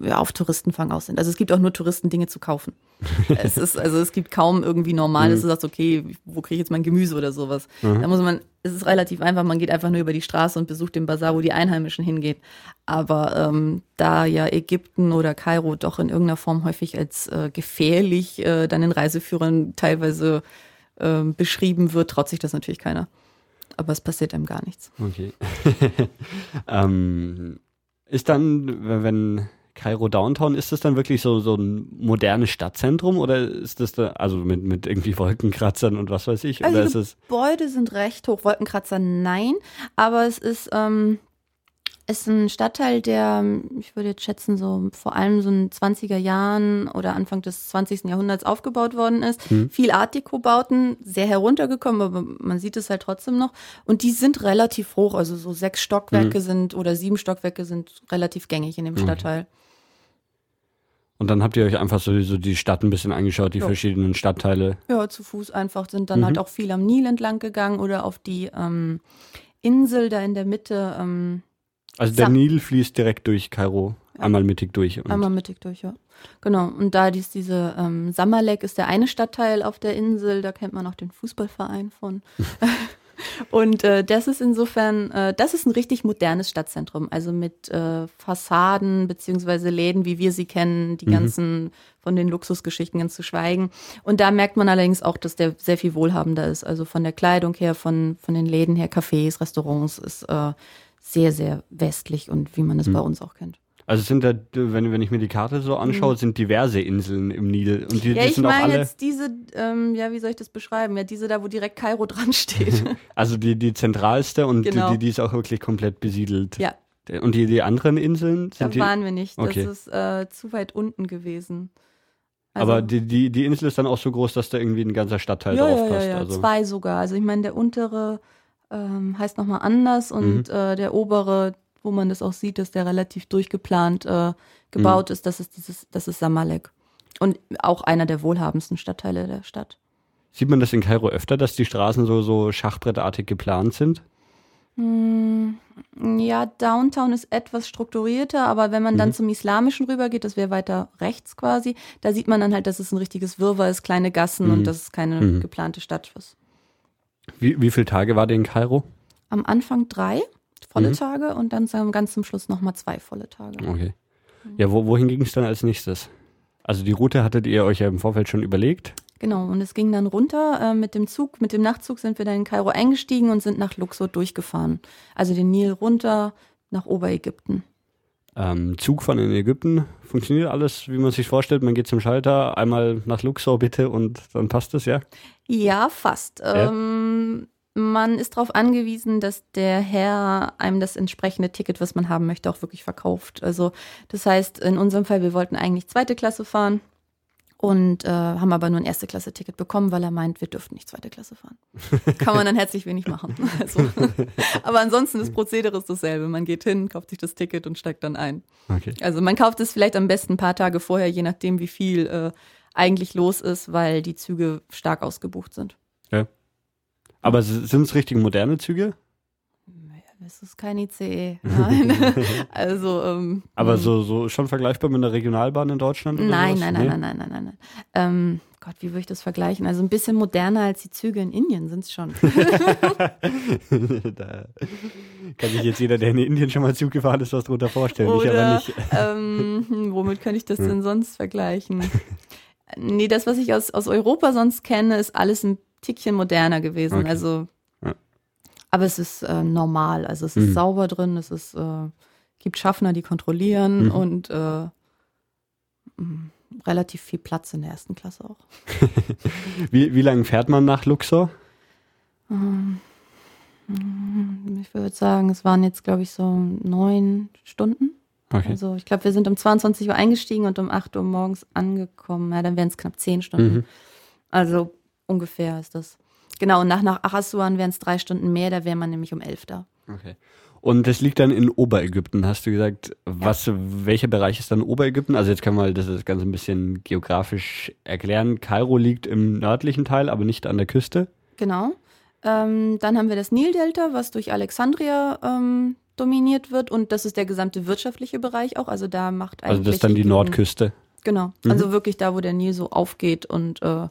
ja, auf Touristenfang aus sind. Also es gibt auch nur Touristen Dinge zu kaufen. es ist, also es gibt kaum irgendwie normal, dass du sagst, okay, wo kriege ich jetzt mein Gemüse oder sowas. Da muss man, es ist relativ einfach, man geht einfach nur über die Straße und besucht den Bazar, wo die Einheimischen hingehen. Aber ähm, da ja Ägypten oder Kairo doch in irgendeiner Form häufig als äh, gefährlich äh, dann in Reiseführern teilweise ähm, beschrieben wird, traut sich das natürlich keiner. Aber es passiert einem gar nichts. Okay. ähm, ist dann, wenn Kairo Downtown, ist das dann wirklich so, so ein modernes Stadtzentrum oder ist das da, also mit, mit irgendwie Wolkenkratzern und was weiß ich? Also oder die ist Gebäude sind recht hoch, Wolkenkratzer nein, aber es ist, ähm, ist ein Stadtteil, der, ich würde jetzt schätzen, so vor allem so in 20er Jahren oder Anfang des 20. Jahrhunderts aufgebaut worden ist. Viel Art Deco-Bauten, sehr heruntergekommen, aber man sieht es halt trotzdem noch. Und die sind relativ hoch, also so sechs Stockwerke sind oder sieben Stockwerke sind relativ gängig in dem Stadtteil. Und dann habt ihr euch einfach so, so die Stadt ein bisschen angeschaut, die Ja. verschiedenen Stadtteile. Ja, zu Fuß einfach sind dann halt auch viel am Nil entlang gegangen oder auf die ähm, Insel da in der Mitte. Ähm, Also der Sam- Nil fließt direkt durch Kairo Einmal mittig durch. Einmal mittig durch, ja. Genau. Und da dies, diese ähm, Samalek ist der eine Stadtteil auf der Insel, da kennt man auch den Fußballverein von. Und äh, das ist insofern, äh, das ist ein richtig modernes Stadtzentrum, also mit äh, Fassaden beziehungsweise Läden, wie wir sie kennen, die ganzen von den Luxusgeschichten ganz zu schweigen. Und da merkt man allerdings auch, dass der sehr viel wohlhabender ist. Also von der Kleidung her, von, von den Läden her, Cafés, Restaurants ist äh, sehr, sehr westlich und wie man es bei uns auch kennt. Also es sind da, wenn, wenn ich mir die Karte so anschaue, sind diverse Inseln im Nil. Und die, Mhm. Ja, die ich sind auch meine alle, jetzt diese, ähm, ja, wie soll ich das beschreiben? Ja, diese da, wo direkt Kairo dran steht. also die, die zentralste und Genau. die, die ist auch wirklich komplett besiedelt. ja, Und die, die anderen Inseln da sind die. waren wir nicht. Das Okay. ist äh, zu weit unten gewesen. Also aber die, die, die Insel ist dann auch so groß, dass da irgendwie ein ganzer Stadtteil ja, drauf ja, ja, passt. ja, also. zwei sogar. Also ich meine, der untere ähm, heißt nochmal anders und Mhm. äh, der obere, wo man das auch sieht, dass der relativ durchgeplant äh, gebaut Mhm. ist, das ist dieses, das ist Samalek. Und auch einer der wohlhabendsten Stadtteile der Stadt. Sieht man das in Kairo öfter, dass die Straßen so, so schachbrettartig geplant sind? Hm, Ja, Downtown ist etwas strukturierter, aber wenn man Mhm. dann zum Islamischen rübergeht, das wäre weiter rechts quasi, da sieht man dann halt, dass es ein richtiges Wirrwarr ist, kleine Gassen Mhm. und dass es keine Mhm. geplante Stadt ist. Wie, wie viele Tage war der in Kairo? Am Anfang drei volle Mhm. Tage und dann ganz zum Schluss nochmal zwei volle Tage. Okay. Ja, wo, wohin ging es dann als nächstes? Also die Route hattet ihr euch ja im Vorfeld schon überlegt. Genau, und es ging dann runter äh, mit dem Zug, mit dem Nachtzug sind wir dann in Kairo eingestiegen und sind nach Luxor durchgefahren. Also den Nil runter nach Oberägypten. Ähm, Zug von in Ägypten. Funktioniert alles, wie man sich vorstellt. Man geht zum Schalter, einmal nach Luxor bitte und dann passt es, ja? Ja, fast. Ja? Ähm, man ist darauf angewiesen, dass der Herr einem das entsprechende Ticket, was man haben möchte, auch wirklich verkauft. Also das heißt, in unserem Fall, wir wollten eigentlich zweite Klasse fahren und äh, haben aber nur ein erste Klasse Ticket bekommen, weil er meint, wir dürften nicht zweite Klasse fahren. Kann man dann herzlich wenig machen. Also, aber ansonsten das Prozedere ist dasselbe. Man geht hin, kauft sich das Ticket und steigt dann ein. Okay. Also man kauft es vielleicht am besten ein paar Tage vorher, je nachdem, wie viel äh, eigentlich los ist, weil die Züge stark ausgebucht sind. Aber sind es richtig moderne Züge? Es ist kein ICE. Nein. also ähm, Aber mh. so, so schon vergleichbar mit einer Regionalbahn in Deutschland? Oder Nein, nein, nein, Nee? nein, nein, nein, nein, nein. Ähm, Gott, wie würde ich das vergleichen? Also ein bisschen moderner als die Züge in Indien sind es schon. da kann sich jetzt jeder, der in Indien schon mal Zug gefahren ist, was drunter vorstellen. ich aber Oder nicht. ähm, hm, womit könnte ich das denn sonst vergleichen? Nee, das, was ich aus, aus Europa sonst kenne, ist alles ein Tickchen moderner gewesen. Okay. Also, Ja. aber es ist äh, normal. Also es ist Mhm. sauber drin, es ist, äh, gibt Schaffner, die kontrollieren Mhm. und äh, mh, relativ viel Platz in der ersten Klasse auch. Wie, wie lange fährt man nach Luxor? Ähm, Ich würde sagen, es waren jetzt, glaube ich, so neun Stunden. Okay. Also ich glaube, wir sind um 22 Uhr eingestiegen und um 8 Uhr morgens angekommen. Ja, dann wären es knapp zehn Stunden. Mhm. Also ungefähr ist das. Genau, und nach, nach Achasuan wären es drei Stunden mehr, da wäre man nämlich um elf da. okay. Und das liegt dann in Oberägypten, hast du gesagt. Was, welcher Bereich ist dann Oberägypten? Also jetzt kann man das Ganze ein bisschen geografisch erklären. Kairo liegt im nördlichen Teil, aber nicht an der Küste. Genau. Ähm, dann haben wir das Nildelta, was durch Alexandria ähm, dominiert wird und das ist der gesamte wirtschaftliche Bereich auch. Also da macht eigentlich Also das ist dann die Nordküste. Genau. Mhm. Also wirklich da, wo der Nil so aufgeht und äh,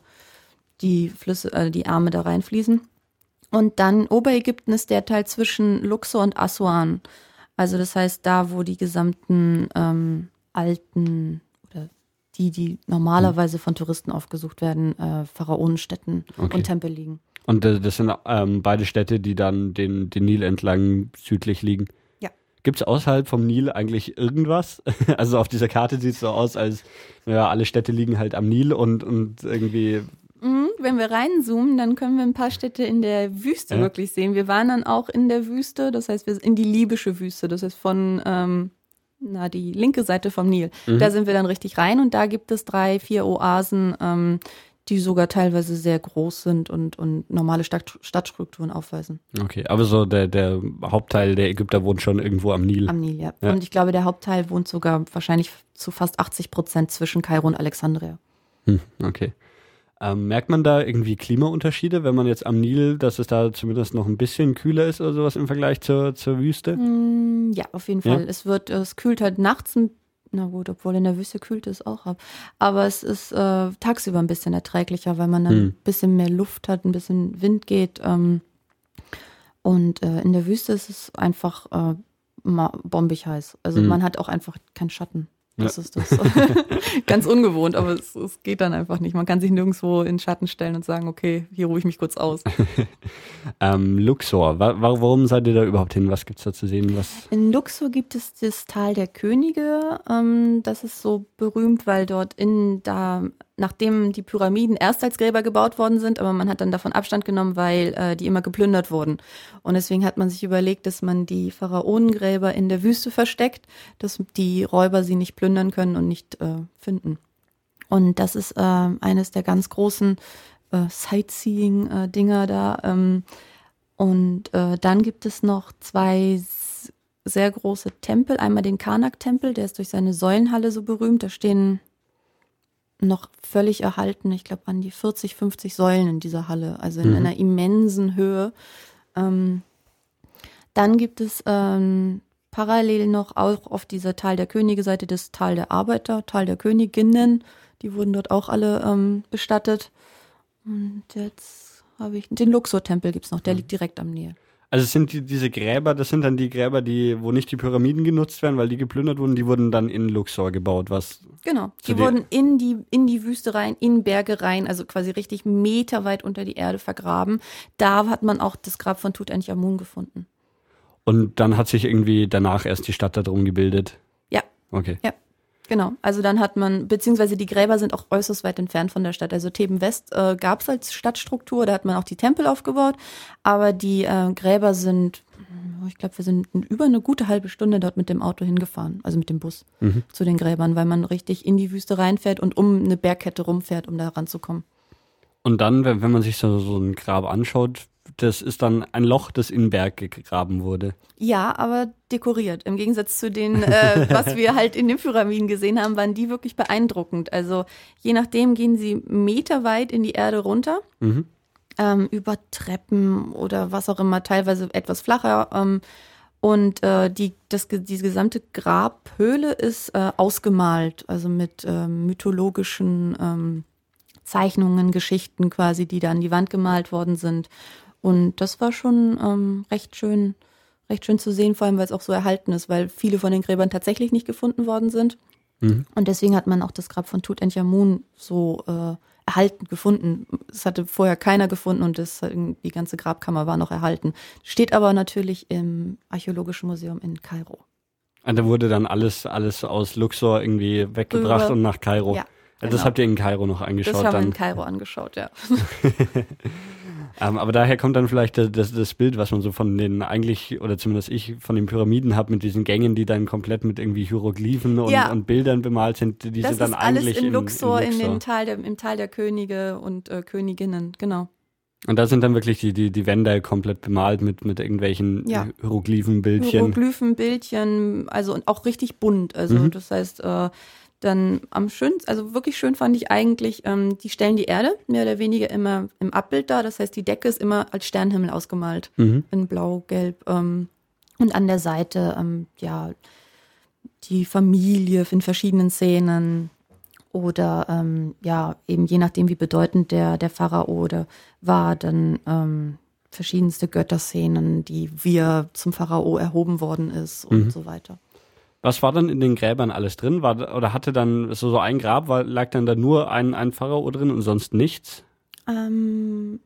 die Flüsse, äh, die Arme da reinfließen. Und dann Oberägypten ist der Teil zwischen Luxor und Aswan. Also das heißt da, wo die gesamten ähm, alten oder die, die normalerweise von Touristen aufgesucht werden, äh, Pharaonenstätten Okay. und Tempel liegen. Und äh, das sind ähm, beide Städte, die dann den, den Nil entlang südlich liegen. Ja. Gibt es außerhalb vom Nil eigentlich irgendwas? Also auf dieser Karte sieht es so aus, als ja, alle Städte liegen halt am Nil und, und irgendwie. Mhm, wenn wir reinzoomen, dann können wir ein paar Städte in der Wüste Ja. wirklich sehen. Wir waren dann auch in der Wüste, das heißt, wir sind in die libysche Wüste, das heißt von ähm, na, die linke Seite vom Nil. Mhm. Da sind wir dann richtig rein und da gibt es drei, vier Oasen, ähm, die sogar teilweise sehr groß sind und, und normale Stadt, Stadtstrukturen aufweisen. Okay, aber so der, der Hauptteil der Ägypter wohnt schon irgendwo am Nil. Am Nil, ja. Ja. Und ich glaube, der Hauptteil wohnt sogar wahrscheinlich zu fast 80 Prozent zwischen Kairo und Alexandria. Hm, okay. Ähm, merkt man da irgendwie Klimaunterschiede, wenn man jetzt am Nil, dass es da zumindest noch ein bisschen kühler ist oder sowas im Vergleich zur, zur Wüste? Mm, Ja, auf jeden Ja? Fall. Es wird, es kühlt halt nachts ein Na gut, obwohl in der Wüste kühlt es auch ab. Aber es ist äh, tagsüber ein bisschen erträglicher, weil man dann Hm. ein bisschen mehr Luft hat, ein bisschen Wind geht. Ähm, und äh, in der Wüste ist es einfach äh, bombig heiß. Also Hm. man hat auch einfach keinen Schatten. Das Ja. ist das. Ganz ungewohnt, aber es, es geht dann einfach nicht. Man kann sich nirgendwo in den Schatten stellen und sagen, okay, hier ruhe ich mich kurz aus. Ähm, Luxor, wa wa warum seid ihr da überhaupt hin? Was gibt's da zu sehen? Was? In Luxor gibt es das Tal der Könige. Ähm, das ist so berühmt, weil dort in da, nachdem die Pyramiden erst als Gräber gebaut worden sind, aber man hat dann davon Abstand genommen, weil äh, die immer geplündert wurden. Und deswegen hat man sich überlegt, dass man die Pharaonengräber in der Wüste versteckt, dass die Räuber sie nicht plündern können und nicht äh, finden. Und das ist äh, eines der ganz großen äh, Sightseeing-Dinger da. Ähm, und äh, dann gibt es noch zwei sehr große Tempel. Einmal den Karnak-Tempel, der ist durch seine Säulenhalle so berühmt. Da stehen noch völlig erhalten, ich glaube, an die 40, 50 Säulen in dieser Halle, also in Mhm. einer immensen Höhe. Ähm, dann gibt es ähm, parallel noch auch auf dieser Tal der Könige Seite das Tal der Arbeiter, Tal der Königinnen. Die wurden dort auch alle ähm, bestattet. Und jetzt habe ich den Luxor-Tempel gibt's noch, der liegt direkt am Nähe. Also es sind die, diese Gräber, das sind dann die Gräber, die, wo nicht die Pyramiden genutzt werden, weil die geplündert wurden, die wurden dann in Luxor gebaut, was Genau. Die wurden in die, in die Wüste rein, in Berge rein, also quasi richtig meterweit unter die Erde vergraben. Da hat man auch das Grab von Tutanchamun gefunden. und dann hat sich irgendwie danach erst die Stadt darum gebildet. Ja. Okay. Genau. Also dann hat man, beziehungsweise die Gräber sind auch äußerst weit entfernt von der Stadt. Also Theben West äh, gab es als Stadtstruktur, da hat man auch die Tempel aufgebaut, aber die äh, Gräber sind, ich glaube, wir sind über eine gute halbe Stunde dort mit dem Auto hingefahren, also mit dem Bus Mhm. zu den Gräbern, weil man richtig in die Wüste reinfährt und um eine Bergkette rumfährt, um da ranzukommen. Und dann, wenn, wenn man sich so, so ein Grab anschaut, das ist dann ein Loch, das in den Berg gegraben wurde. Ja, aber dekoriert. Im Gegensatz zu den, äh, was wir halt in den Pyramiden gesehen haben, waren die wirklich beeindruckend. Also je nachdem gehen sie meterweit in die Erde runter, Mhm. ähm, über Treppen oder was auch immer, teilweise etwas flacher. Ähm, und äh, die, das, diese gesamte Grabhöhle ist äh, ausgemalt, also mit ähm, mythologischen ähm, Zeichnungen, Geschichten quasi, die da an die Wand gemalt worden sind. Und das war schon ähm, recht schön, recht schön zu sehen, vor allem weil es auch so erhalten ist, weil viele von den Gräbern tatsächlich nicht gefunden worden sind. Mhm. Und deswegen hat man auch das Grab von Tutanchamun so äh, erhalten gefunden. Es hatte vorher keiner gefunden und das, die ganze Grabkammer war noch erhalten. Steht aber natürlich im Archäologischen Museum in Kairo. Und da wurde dann alles, alles aus Luxor irgendwie weggebracht Rüber. und nach Kairo. Ja, Also Das genau. habt ihr in Kairo noch Das angeschaut haben wir in dann. Kairo angeschaut, ja. Ähm, aber daher kommt dann vielleicht das, das, Bild, was man so von den eigentlich, oder zumindest ich, von den Pyramiden habe, mit diesen Gängen, die dann komplett mit irgendwie Hieroglyphen und, Ja. und Bildern bemalt sind. Die das sind dann ist alles eigentlich in Luxor, in, Luxor. den Tal der, im Tal der Könige und äh, Königinnen, genau. Und da sind dann wirklich die, die, die Wände komplett bemalt mit, mit irgendwelchen Ja. Hieroglyphenbildchen. Hieroglyphen, Bildchen, also und auch richtig bunt. Also Mhm. das heißt, äh, dann am schönsten, also wirklich schön fand ich eigentlich, ähm, die stellen die Erde mehr oder weniger immer im Abbild da. Das heißt, die Decke ist immer als Sternhimmel ausgemalt, Mhm. in Blau, Gelb. Ähm, und an der Seite, ähm, ja, die Familie in verschiedenen Szenen oder ähm, ja, eben je nachdem, wie bedeutend der, der Pharao oder war, dann ähm, verschiedenste Götterszenen, die wie er zum Pharao erhoben worden ist und Mhm. so weiter. Was war dann in den Gräbern alles drin? War, oder hatte dann so, so ein Grab, war, lag dann da nur ein, ein Pharao drin und sonst nichts? Ähm,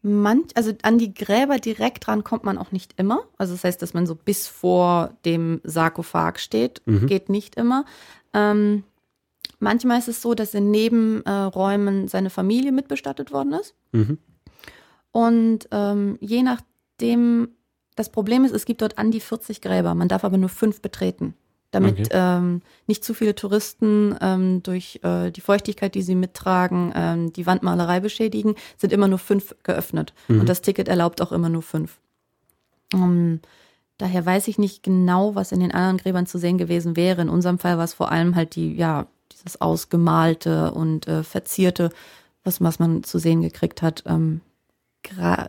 manch, also an die Gräber direkt dran kommt man auch nicht immer. Also das heißt, dass man so bis vor dem Sarkophag steht, Mhm. geht nicht immer. Ähm, manchmal ist es so, dass in Nebenräumen äh, seine Familie mitbestattet worden ist. Mhm. Und ähm, je nachdem, das Problem ist, es gibt dort an die 40 Gräber, man darf aber nur fünf betreten, damit Okay. ähm, nicht zu viele Touristen ähm, durch äh, die Feuchtigkeit, die sie mittragen, ähm, die Wandmalerei beschädigen, sind immer nur fünf geöffnet. Mhm. Und das Ticket erlaubt auch immer nur fünf. Ähm, daher weiß ich nicht genau, was in den anderen Gräbern zu sehen gewesen wäre. In unserem Fall war es vor allem halt die, ja, dieses ausgemalte und äh, verzierte, was, was man zu sehen gekriegt hat. Ähm,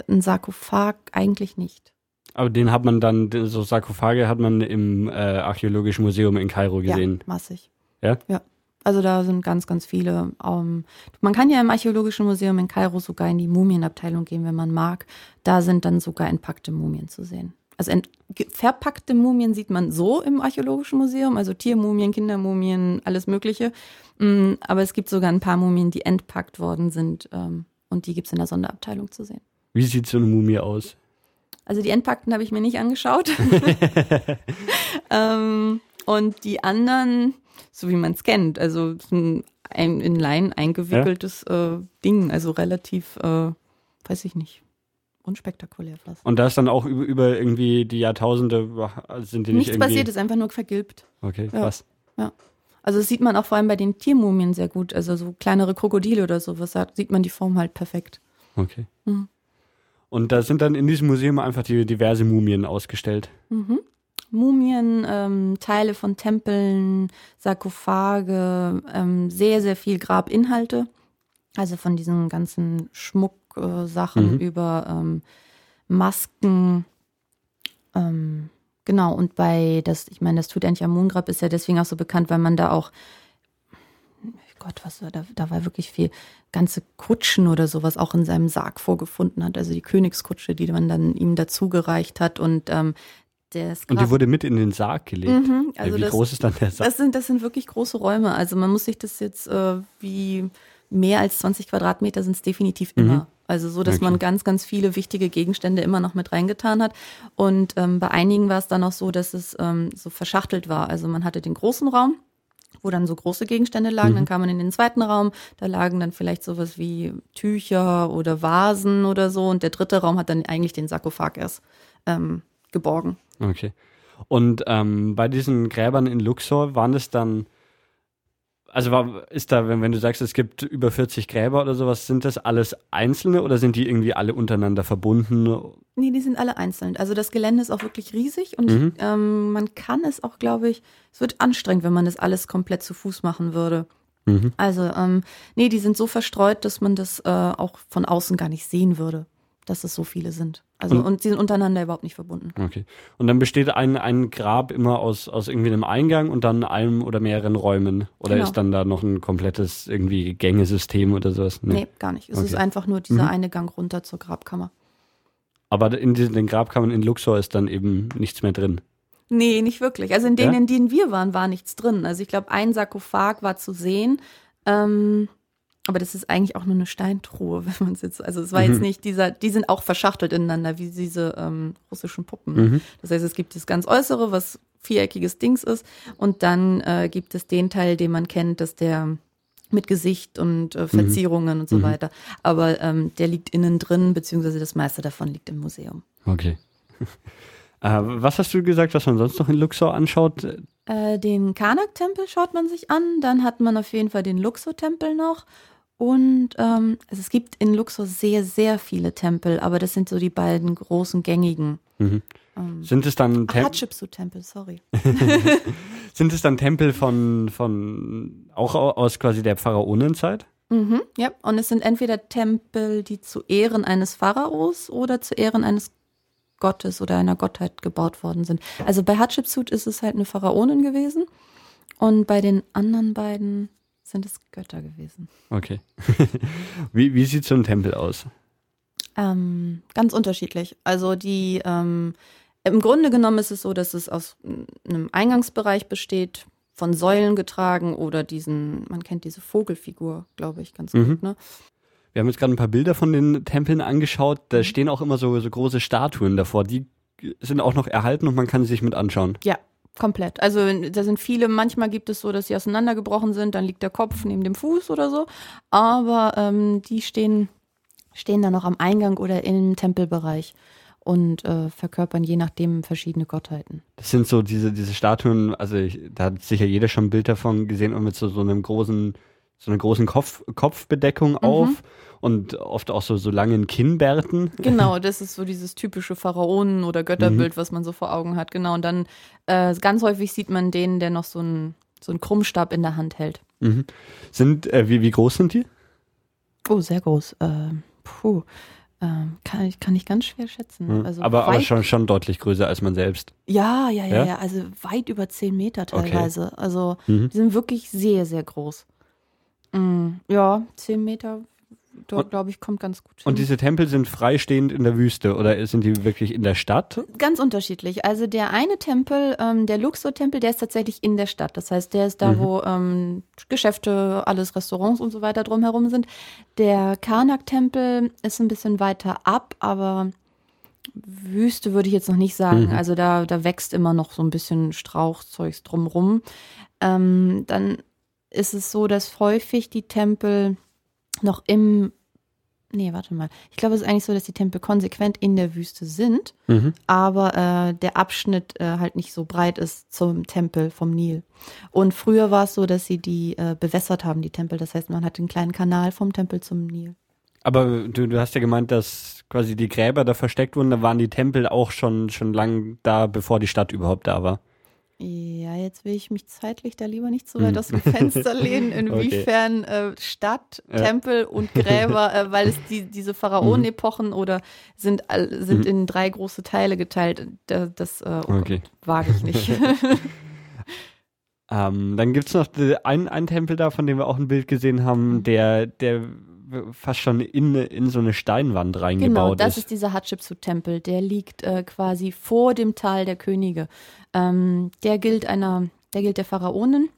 ein Sarkophag eigentlich nicht. Aber den hat man dann, so Sarkophage hat man im äh, Archäologischen Museum in Kairo gesehen. Ja, massig. Ja? Ja. Also da sind ganz, ganz viele. Ähm, man kann ja im Archäologischen Museum in Kairo sogar in die Mumienabteilung gehen, wenn man mag. Da sind dann sogar entpackte Mumien zu sehen. Also verpackte Mumien sieht man so im Archäologischen Museum, also Tiermumien, Kindermumien, alles Mögliche. Mm, aber es gibt sogar ein paar Mumien, die entpackt worden sind ähm, und die gibt es in der Sonderabteilung zu sehen. Wie sieht so eine Mumie aus? Also die entpackten habe ich mir nicht angeschaut. ähm, und die anderen, so wie man es kennt, also ein, in Leinen eingewickeltes ja? äh, Ding, also relativ, äh, weiß ich nicht, unspektakulär fast. Und da ist dann auch über, über irgendwie die Jahrtausende sind die nicht Nichts passiert, ist einfach nur vergilbt. Okay, krass. Ja. ja. Also das sieht man auch vor allem bei den Tiermumien sehr gut. Also so kleinere Krokodile oder sowas, da sieht man die Form halt perfekt. Okay. Mhm. Und da sind dann in diesem Museum einfach die diverse Mumien ausgestellt. Mhm. Mumien, ähm, Teile von Tempeln, Sarkophage, ähm, sehr, sehr viel Grabinhalte. Also von diesen ganzen Schmucksachen äh, mhm. über ähm, Masken. Ähm, genau, und bei das, ich meine, das Tutanchamun-Grab ist ja deswegen auch so bekannt, weil man da auch, Gott, was war da, da war wirklich viel, ganze Kutschen oder sowas auch in seinem Sarg vorgefunden hat. Also die Königskutsche, die man dann ihm dazugereicht hat und ähm, und die wurde mit in den Sarg gelegt. Mhm, also wie das, groß ist dann der Sarg? Das sind, das sind wirklich große Räume. Also man muss sich das jetzt äh, wie mehr als 20 Quadratmeter sind es definitiv immer. Mhm. Also so, dass okay. man ganz, ganz viele wichtige Gegenstände immer noch mit reingetan hat. Und ähm, bei einigen war es dann auch so, dass es ähm, so verschachtelt war. Also man hatte den großen Raum, wo dann so große Gegenstände lagen. Mhm. Dann kam man in den zweiten Raum, da lagen dann vielleicht sowas wie Tücher oder Vasen oder so. Und der dritte Raum hat dann eigentlich den Sarkophag erst ähm, geborgen. Okay. Und ähm, bei diesen Gräbern in Luxor waren es dann, also ist da, wenn, wenn du sagst, es gibt über 40 Gräber oder sowas, sind das alles einzelne oder sind die irgendwie alle untereinander verbunden? Nee, die sind alle einzeln. Also das Gelände ist auch wirklich riesig und mhm. ähm, man kann es auch, glaube ich, es wird anstrengend, wenn man das alles komplett zu Fuß machen würde. Mhm. Also, ähm, nee, die sind so verstreut, dass man das äh, auch von außen gar nicht sehen würde dass es so viele sind. Also und, und sie sind untereinander überhaupt nicht verbunden. Okay. Und dann besteht ein, ein Grab immer aus, aus irgendwie einem Eingang und dann einem oder mehreren Räumen? Oder genau. ist dann da noch ein komplettes irgendwie Gängesystem oder sowas? Nee, nee gar nicht. Es okay. ist einfach nur dieser mhm. eine Gang runter zur Grabkammer. Aber in den Grabkammern in Luxor ist dann eben nichts mehr drin. Nee, nicht wirklich. Also in denen, ja? in denen wir waren, war nichts drin. Also ich glaube, ein Sarkophag war zu sehen. Ähm, aber das ist eigentlich auch nur eine Steintruhe, wenn man es jetzt, also es war mhm. jetzt nicht dieser, die sind auch verschachtelt ineinander, wie diese ähm, russischen Puppen. Mhm. Das heißt, es gibt das ganz Äußere, was viereckiges Dings ist, und dann äh, gibt es den Teil, den man kennt, dass der mit Gesicht und äh, Verzierungen mhm. und so mhm. weiter. Aber ähm, der liegt innen drin, beziehungsweise das meiste davon liegt im Museum. Okay. äh, was hast du gesagt, was man sonst noch in Luxor anschaut? Äh, den Karnak-Tempel schaut man sich an, dann hat man auf jeden Fall den Luxor-Tempel noch und ähm, also es gibt in Luxor sehr, sehr viele Tempel, aber das sind so die beiden großen gängigen. Mhm. Ähm, sind es dann Tempel? Hatshepsut-Tempel, sorry. sind es dann Tempel von, von auch aus quasi der Pharaonenzeit? Mhm, ja, und es sind entweder Tempel, die zu Ehren eines Pharaos oder zu Ehren eines Gottes oder einer Gottheit gebaut worden sind. Also bei Hatshepsut ist es halt eine Pharaonin gewesen und bei den anderen beiden sind es Götter gewesen. Okay. wie, wie sieht so ein Tempel aus? Ähm, ganz unterschiedlich. Also die, ähm, im Grunde genommen ist es so, dass es aus einem Eingangsbereich besteht, von Säulen getragen oder diesen, man kennt diese Vogelfigur, glaube ich, ganz mhm. gut, ne? Wir haben jetzt gerade ein paar Bilder von den Tempeln angeschaut. Da mhm. stehen auch immer so, so große Statuen davor. Die sind auch noch erhalten und man kann sie sich mit anschauen. Ja, Komplett. Also da sind viele, manchmal gibt es so, dass sie auseinandergebrochen sind, dann liegt der Kopf neben dem Fuß oder so. Aber ähm, die stehen, stehen dann noch am Eingang oder im Tempelbereich und äh, verkörpern je nachdem verschiedene Gottheiten. Das sind so diese, diese Statuen, also ich, da hat sicher jeder schon ein Bild davon gesehen und mit so, so einem großen so einer großen Kopf, Kopfbedeckung mhm. auf und oft auch so, so langen Kinnbärten. Genau, das ist so dieses typische Pharaonen- oder Götterbild, mhm. was man so vor Augen hat. Genau, und dann äh, ganz häufig sieht man den, der noch so einen, so einen Krummstab in der Hand hält. Mhm. Sind, äh, wie, wie groß sind die? Oh, sehr groß. Äh, puh. Ähm, kann, ich, kann ich ganz schwer schätzen. Hm. Also aber aber schon, schon deutlich größer als man selbst. Ja, ja, ja, Ja? ja, also weit über 10 Meter Okay. teilweise. Also Mhm. die sind wirklich sehr, sehr groß. Mm, ja, 10 Meter, glaube ich, kommt ganz gut hin. Und diese Tempel sind freistehend in der Wüste oder sind die wirklich in der Stadt? Ganz unterschiedlich. Also der eine Tempel, ähm, der Luxor-Tempel, der ist tatsächlich in der Stadt. Das heißt, der ist da, Mhm. wo ähm, Geschäfte, alles Restaurants und so weiter drumherum sind. Der Karnak-Tempel ist ein bisschen weiter ab, aber Wüste würde ich jetzt noch nicht sagen. Mhm. Also da, da wächst immer noch so ein bisschen Strauchzeugs drumrum. Ähm, dann ist es so, dass häufig die Tempel noch im Nee, warte mal. Ich glaube, es ist eigentlich so, dass die Tempel konsequent in der Wüste sind Mhm. aber äh, der Abschnitt äh, halt nicht so breit ist zum Tempel vom Nil. Und früher war es so, dass sie die äh, bewässert haben, die Tempel. Das heißt, man hat einen kleinen Kanal vom Tempel zum Nil. Aber du, du hast ja gemeint, dass quasi die Gräber da versteckt wurden, da waren die Tempel auch schon, schon lang da, bevor die Stadt überhaupt da war. Ja, jetzt will ich mich zeitlich da lieber nicht so weit Hm. aus dem Fenster lehnen, inwiefern äh, Stadt, Ja. Tempel und Gräber, äh, weil es die, diese Pharaonenepochen oder sind, sind Mhm. in drei große Teile geteilt. Da, das äh, oh Okay. Gott, wage ich nicht. Ähm, dann gibt's noch die- einen, einen Tempel da, von dem wir auch ein Bild gesehen haben, der, der fast schon in, in so eine Steinwand Genau, reingebaut das ist. ist dieser Hatschepsut-Tempel. Der liegt äh, quasi vor dem Tal der Könige. Ähm, der gilt einer, der gilt der Pharaonen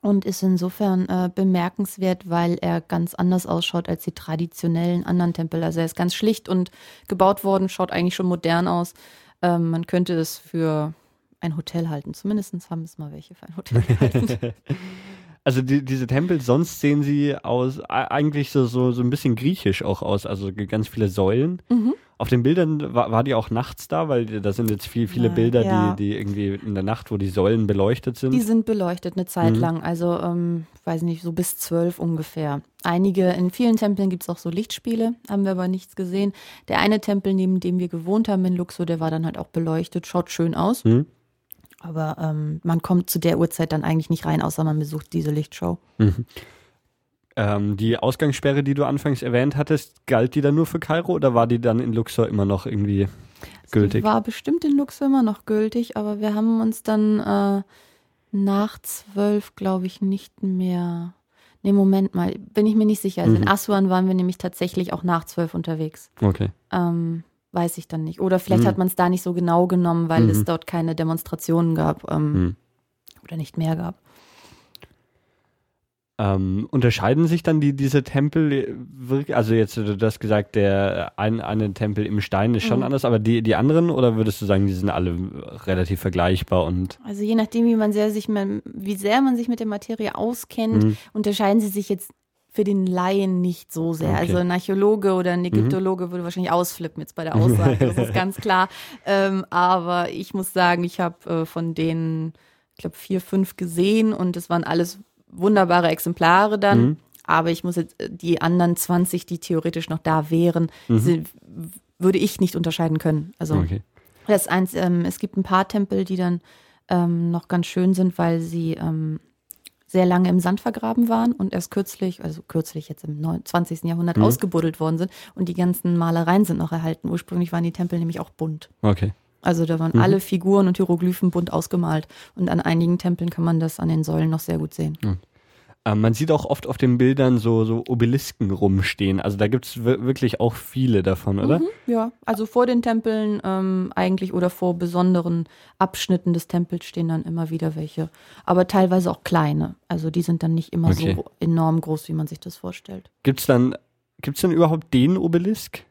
und ist insofern äh, bemerkenswert, weil er ganz anders ausschaut als die traditionellen anderen Tempel. Also er ist ganz schlicht und gebaut worden, schaut eigentlich schon modern aus. Ähm, man könnte es für ein Hotel halten. Zumindest haben es mal welche für ein Hotel gehalten. Also die, diese Tempel, sonst sehen sie aus, eigentlich so, so, so ein bisschen griechisch auch aus, also ganz viele Säulen. mhm. Auf den Bildern war, war die auch nachts da, weil da sind jetzt viel, viele Bilder, ja. die, die irgendwie in der Nacht, wo die Säulen beleuchtet sind. Die sind beleuchtet eine Zeit Mhm. lang, also ähm, weiß nicht, so bis zwölf ungefähr. Einige, in vielen Tempeln gibt es auch so Lichtspiele, haben wir aber nichts gesehen. Der eine Tempel, neben dem wir gewohnt haben in Luxor, der war dann halt auch beleuchtet, schaut schön aus. Hm? Aber ähm, man kommt zu der Uhrzeit dann eigentlich nicht rein, außer man besucht diese Lichtshow. Mhm. Ähm, die Ausgangssperre, die du anfangs erwähnt hattest, galt die dann nur für Kairo oder war die dann in Luxor immer noch irgendwie gültig? Die war bestimmt in Luxor immer noch gültig, aber wir haben uns dann äh, nach zwölf, glaube ich, nicht mehr. Nee, Moment mal, bin ich mir nicht sicher. Also in Mhm. Aswan waren wir nämlich tatsächlich auch nach zwölf unterwegs. Okay. Ähm, weiß ich dann nicht. Oder vielleicht Mhm. hat man es da nicht so genau genommen, weil Mhm. es dort keine Demonstrationen gab ähm, Hm. oder nicht mehr gab. Ähm, unterscheiden sich dann die, diese Tempel äh, wirklich, also jetzt äh, du hast gesagt, der ein, eine Tempel im Stein ist schon Mhm. anders, aber die, die anderen oder würdest du sagen, die sind alle relativ vergleichbar und Also je nachdem, wie man sehr sich man, wie sehr man sich mit der Materie auskennt, Mhm. unterscheiden sie sich jetzt für den Laien nicht so sehr. Okay. Also ein Archäologe oder ein Ägyptologe würde wahrscheinlich ausflippen jetzt bei der Aussage, das ist ganz klar. Ähm, aber ich muss sagen, ich habe äh, von denen, ich glaube, vier, fünf gesehen und es waren alles wunderbare Exemplare dann. Mhm. Aber ich muss jetzt äh, die anderen 20, die theoretisch noch da wären, Mhm. sind, würde ich nicht unterscheiden können. Also okay. das ist eins, ähm, es gibt ein paar Tempel, die dann ähm, noch ganz schön sind, weil sie ähm, sehr lange im Sand vergraben waren und erst kürzlich, also kürzlich jetzt im 9 20. Jahrhundert Mhm. ausgebuddelt worden sind und die ganzen Malereien sind noch erhalten. Ursprünglich waren die Tempel nämlich auch bunt. Okay. Also da waren Mhm. alle Figuren und Hieroglyphen bunt ausgemalt und an einigen Tempeln kann man das an den Säulen noch sehr gut sehen. Ähm, man sieht auch oft auf den Bildern so, so Obelisken rumstehen. Also da gibt es wirklich auch viele davon, oder? Mhm, ja, also vor den Tempeln ähm, eigentlich oder vor besonderen Abschnitten des Tempels stehen dann immer wieder welche. Aber teilweise auch kleine. Also die sind dann nicht immer Okay. so enorm groß, wie man sich das vorstellt. Gibt's dann, gibt's denn überhaupt den Obelisk?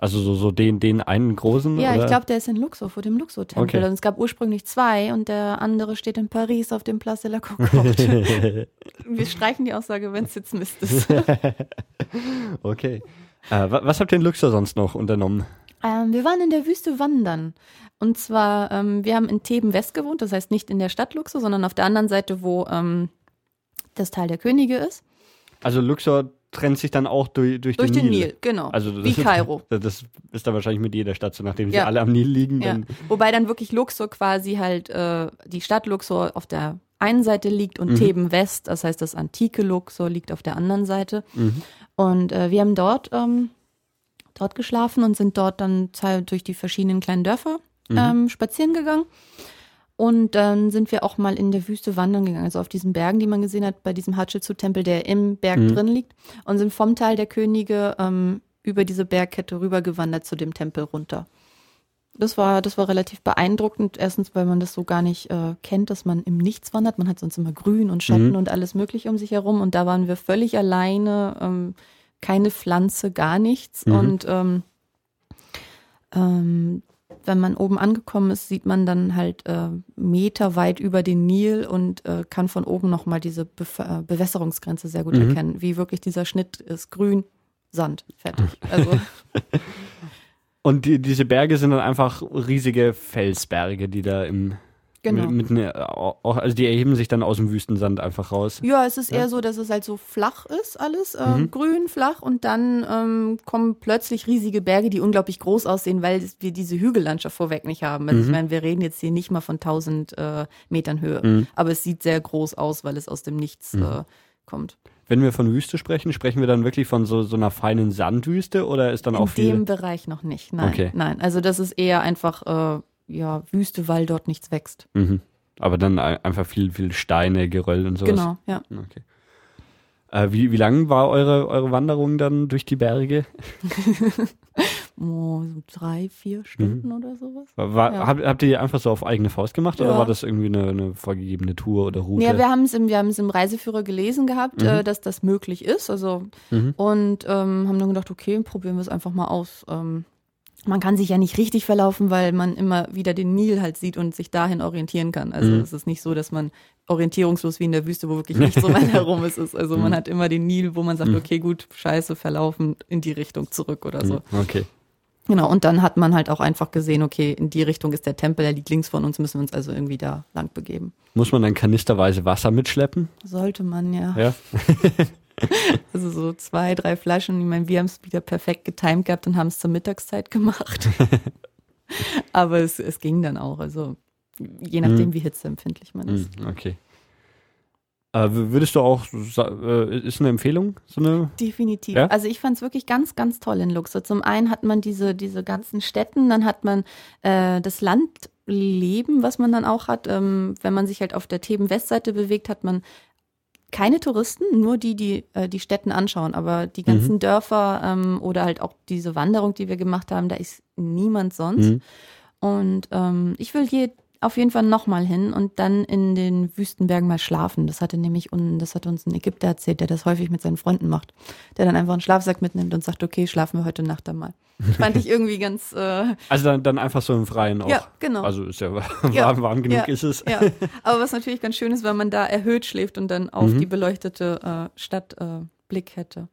Also so, so den, den einen großen? Ja, oder? ich glaube, der ist in Luxor, vor dem Luxor-Tempel. Okay. Und es gab ursprünglich zwei und der andere steht in Paris auf dem Place de la Concorde. Wir streichen die Aussage, wenn es jetzt Mist ist. okay. Äh, wa- was habt ihr in Luxor sonst noch unternommen? Ähm, wir waren in der Wüste wandern. Und zwar, ähm, wir haben in Theben West gewohnt, das heißt nicht in der Stadt Luxor, sondern auf der anderen Seite, wo ähm, das Tal der Könige ist. Also Luxor trennt sich dann auch durch, durch, Durch den, den Nil. Nil, genau. Also das Wie ist- Kairo. Das, ist da wahrscheinlich mit jeder Stadt so, nachdem sie Ja. alle am Nil liegen. Ja. Wobei dann wirklich Luxor quasi halt äh, die Stadt Luxor auf der einen Seite liegt und Mhm. Theben West, das heißt das antike Luxor, liegt auf der anderen Seite. Mhm. Und äh, wir haben dort, ähm, dort geschlafen und sind dort dann durch die verschiedenen kleinen Dörfer mhm. ähm, spazieren gegangen. Und dann sind wir auch mal in der Wüste wandern gegangen, also auf diesen Bergen, die man gesehen hat, bei diesem Hatschetsu-Tempel, der im Berg mhm. drin liegt. Und sind vom Tal der Könige ähm, über diese Bergkette rübergewandert zu dem Tempel runter. Das war, das war relativ beeindruckend. Erstens, weil man das so gar nicht äh, kennt, dass man im Nichts wandert. Man hat sonst immer Grün und Schatten mhm. und alles Mögliche um sich herum. Und da waren wir völlig alleine, ähm, keine Pflanze, gar nichts. Mhm. Und ähm, ähm, wenn man oben angekommen ist, sieht man dann halt äh, meterweit über den Nil und äh, kann von oben nochmal diese Be äh, Bewässerungsgrenze sehr gut mhm. erkennen, wie wirklich dieser Schnitt ist. Grün, Sand, fertig. Also. und die, diese Berge sind dann einfach riesige Felsberge, die da im Genau. Mit, mit ne, also die erheben sich dann aus dem Wüstensand einfach raus. Ja, es ist ja. eher so, dass es halt so flach ist, alles äh, mhm. grün, flach und dann ähm, kommen plötzlich riesige Berge, die unglaublich groß aussehen, weil wir diese Hügellandschaft vorweg nicht haben. Also mhm. ich meine, wir reden jetzt hier nicht mal von 1000 äh, Metern Höhe, mhm. aber es sieht sehr groß aus, weil es aus dem Nichts mhm. äh, kommt. Wenn wir von Wüste sprechen, sprechen wir dann wirklich von so, so einer feinen Sandwüste oder ist dann In auch viel? In dem Bereich noch nicht, nein. Okay. Nein, also das ist eher einfach äh, ja, Wüste, weil dort nichts wächst. Mhm. Aber dann einfach viel, viel Steine, Geröll und sowas. Genau, ja. Okay. Äh, wie, wie lang war eure, eure Wanderung dann durch die Berge? oh, so drei, vier Stunden mhm. oder sowas. War, ja. habt, habt, ihr einfach so auf eigene Faust gemacht ja. oder war das irgendwie eine, eine, vorgegebene Tour oder Route? Ja, wir haben es im, im Reiseführer gelesen gehabt, mhm. äh, dass das möglich ist. Also mhm. und ähm, haben dann gedacht, okay, probieren wir es einfach mal aus. Ähm, man kann sich ja nicht richtig verlaufen, weil man immer wieder den Nil halt sieht und sich dahin orientieren kann. Also mhm. es ist nicht so, dass man orientierungslos wie in der Wüste, wo wirklich nicht so weit herum ist. Also mhm. man hat immer den Nil, wo man sagt, mhm. okay, gut, scheiße, verlaufen in die Richtung zurück oder so. Mhm. Okay. Genau, und dann hat man halt auch einfach gesehen, okay, in die Richtung ist der Tempel, der liegt links von uns, müssen wir uns also irgendwie da lang begeben. Muss man dann kanisterweise Wasser mitschleppen? Sollte man, ja. Ja. Also so zwei, drei Flaschen. Ich meine, wir haben es wieder perfekt getimt gehabt und haben es zur Mittagszeit gemacht. Aber es, es ging dann auch. Also je nachdem, mhm. wie hitzeempfindlich man ist. Mhm, okay. Äh, würdest du auch, äh, ist eine Empfehlung? So eine? Definitiv. Ja? Also ich fand es wirklich ganz, ganz toll in Luxor. Zum einen hat man diese, diese ganzen Städten, dann hat man äh, das Landleben, was man dann auch hat. Ähm, wenn man sich halt auf der Theben-Westseite bewegt, hat man keine Touristen, nur die, die äh, die Städten anschauen. Aber die ganzen mhm. Dörfer ähm, oder halt auch diese Wanderung, die wir gemacht haben, da ist niemand sonst. Mhm. Und ähm, ich will hier auf jeden Fall nochmal hin und dann in den Wüstenbergen mal schlafen. Das hatte nämlich, das hat uns ein Ägypter erzählt, der das häufig mit seinen Freunden macht. Der dann einfach einen Schlafsack mitnimmt und sagt, okay, schlafen wir heute Nacht einmal. Fand ich irgendwie ganz. Äh, also dann, dann einfach so im Freien auch. Ja, genau. Also ist ja warm, ja, warm genug ja, ist es. Ja. Aber was natürlich ganz schön ist, wenn man da erhöht schläft und dann auf mhm. die beleuchtete äh, Stadt äh, Blick hätte.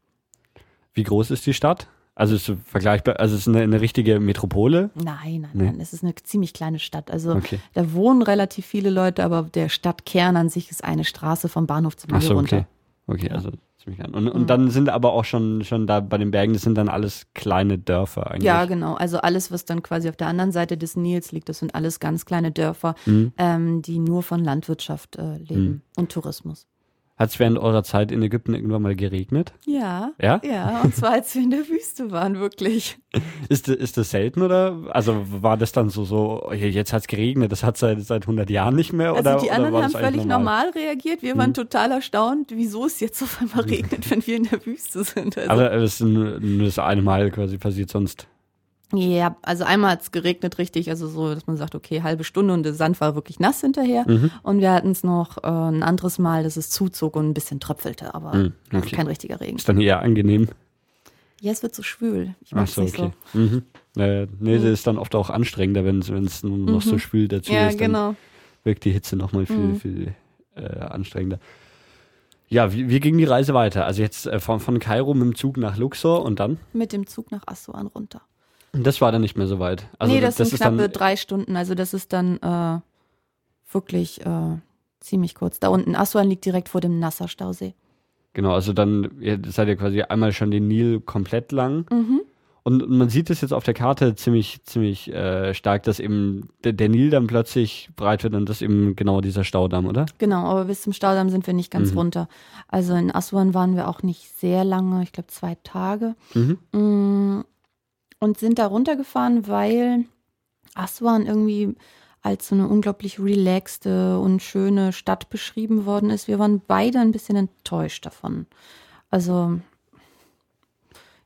Wie groß ist die Stadt? Also ist vergleichbar, also ist eine, eine richtige Metropole? Nein, nein, nee. nein. Es ist eine ziemlich kleine Stadt. Also okay. da wohnen relativ viele Leute, aber der Stadtkern an sich ist eine Straße vom Bahnhof zum Ach so, runter. Okay, okay also ziemlich klein. Und, und mhm. dann sind aber auch schon, schon da bei den Bergen, das sind dann alles kleine Dörfer eigentlich. Ja, genau. Also alles, was dann quasi auf der anderen Seite des Nils liegt, das sind alles ganz kleine Dörfer, mhm. ähm, die nur von Landwirtschaft äh, leben mhm. und Tourismus. Hat es während eurer Zeit in Ägypten irgendwann mal geregnet? Ja. Ja? Ja, und zwar als wir in der Wüste waren, wirklich. Ist, ist das selten oder? Also war das dann so, so jetzt hat es geregnet, das hat seit, seit 100 Jahren nicht mehr? Oder, also die anderen haben völlig normal? normal? reagiert. Wir waren hm. total erstaunt, wieso es jetzt auf einmal regnet, wenn wir in der Wüste sind. Also. Aber es ist nur das eine Mal quasi passiert, sonst ja, also einmal hat es geregnet richtig, also so, dass man sagt, okay, halbe Stunde und der Sand war wirklich nass hinterher. Mhm. Und wir hatten es noch äh, ein anderes Mal, dass es zuzog und ein bisschen tröpfelte, aber mhm, okay. kein richtiger Regen. Ist dann eher angenehm. Ja, es wird so schwül. Ich mag so, okay. so. Mhm. Äh, nee, mhm. das ist dann oft auch anstrengender, wenn es noch so mhm. schwül dazu ja, ist. Dann genau. wirkt die Hitze nochmal viel, mhm. viel äh, anstrengender. Ja, wie, wie ging die Reise weiter? Also jetzt äh, von, von Kairo mit dem Zug nach Luxor und dann? Mit dem Zug nach Assuan runter. Das war dann nicht mehr so weit. Also nee, das, das sind knappe drei Stunden. Also das ist dann äh, wirklich äh, ziemlich kurz. Da unten, Aswan liegt direkt vor dem Nasser-Stausee. Genau, also dann ihr seid ihr quasi einmal schon den Nil komplett lang. Mhm. Und man sieht es jetzt auf der Karte ziemlich, ziemlich äh, stark, dass eben der, der, Nil dann plötzlich breit wird und das eben genau dieser Staudamm, oder? Genau, aber bis zum Staudamm sind wir nicht ganz mhm. runter. Also in Aswan waren wir auch nicht sehr lange, ich glaube zwei Tage. Mhm. Und sind da runtergefahren, weil Aswan irgendwie als so eine unglaublich relaxte und schöne Stadt beschrieben worden ist. Wir waren beide ein bisschen enttäuscht davon. Also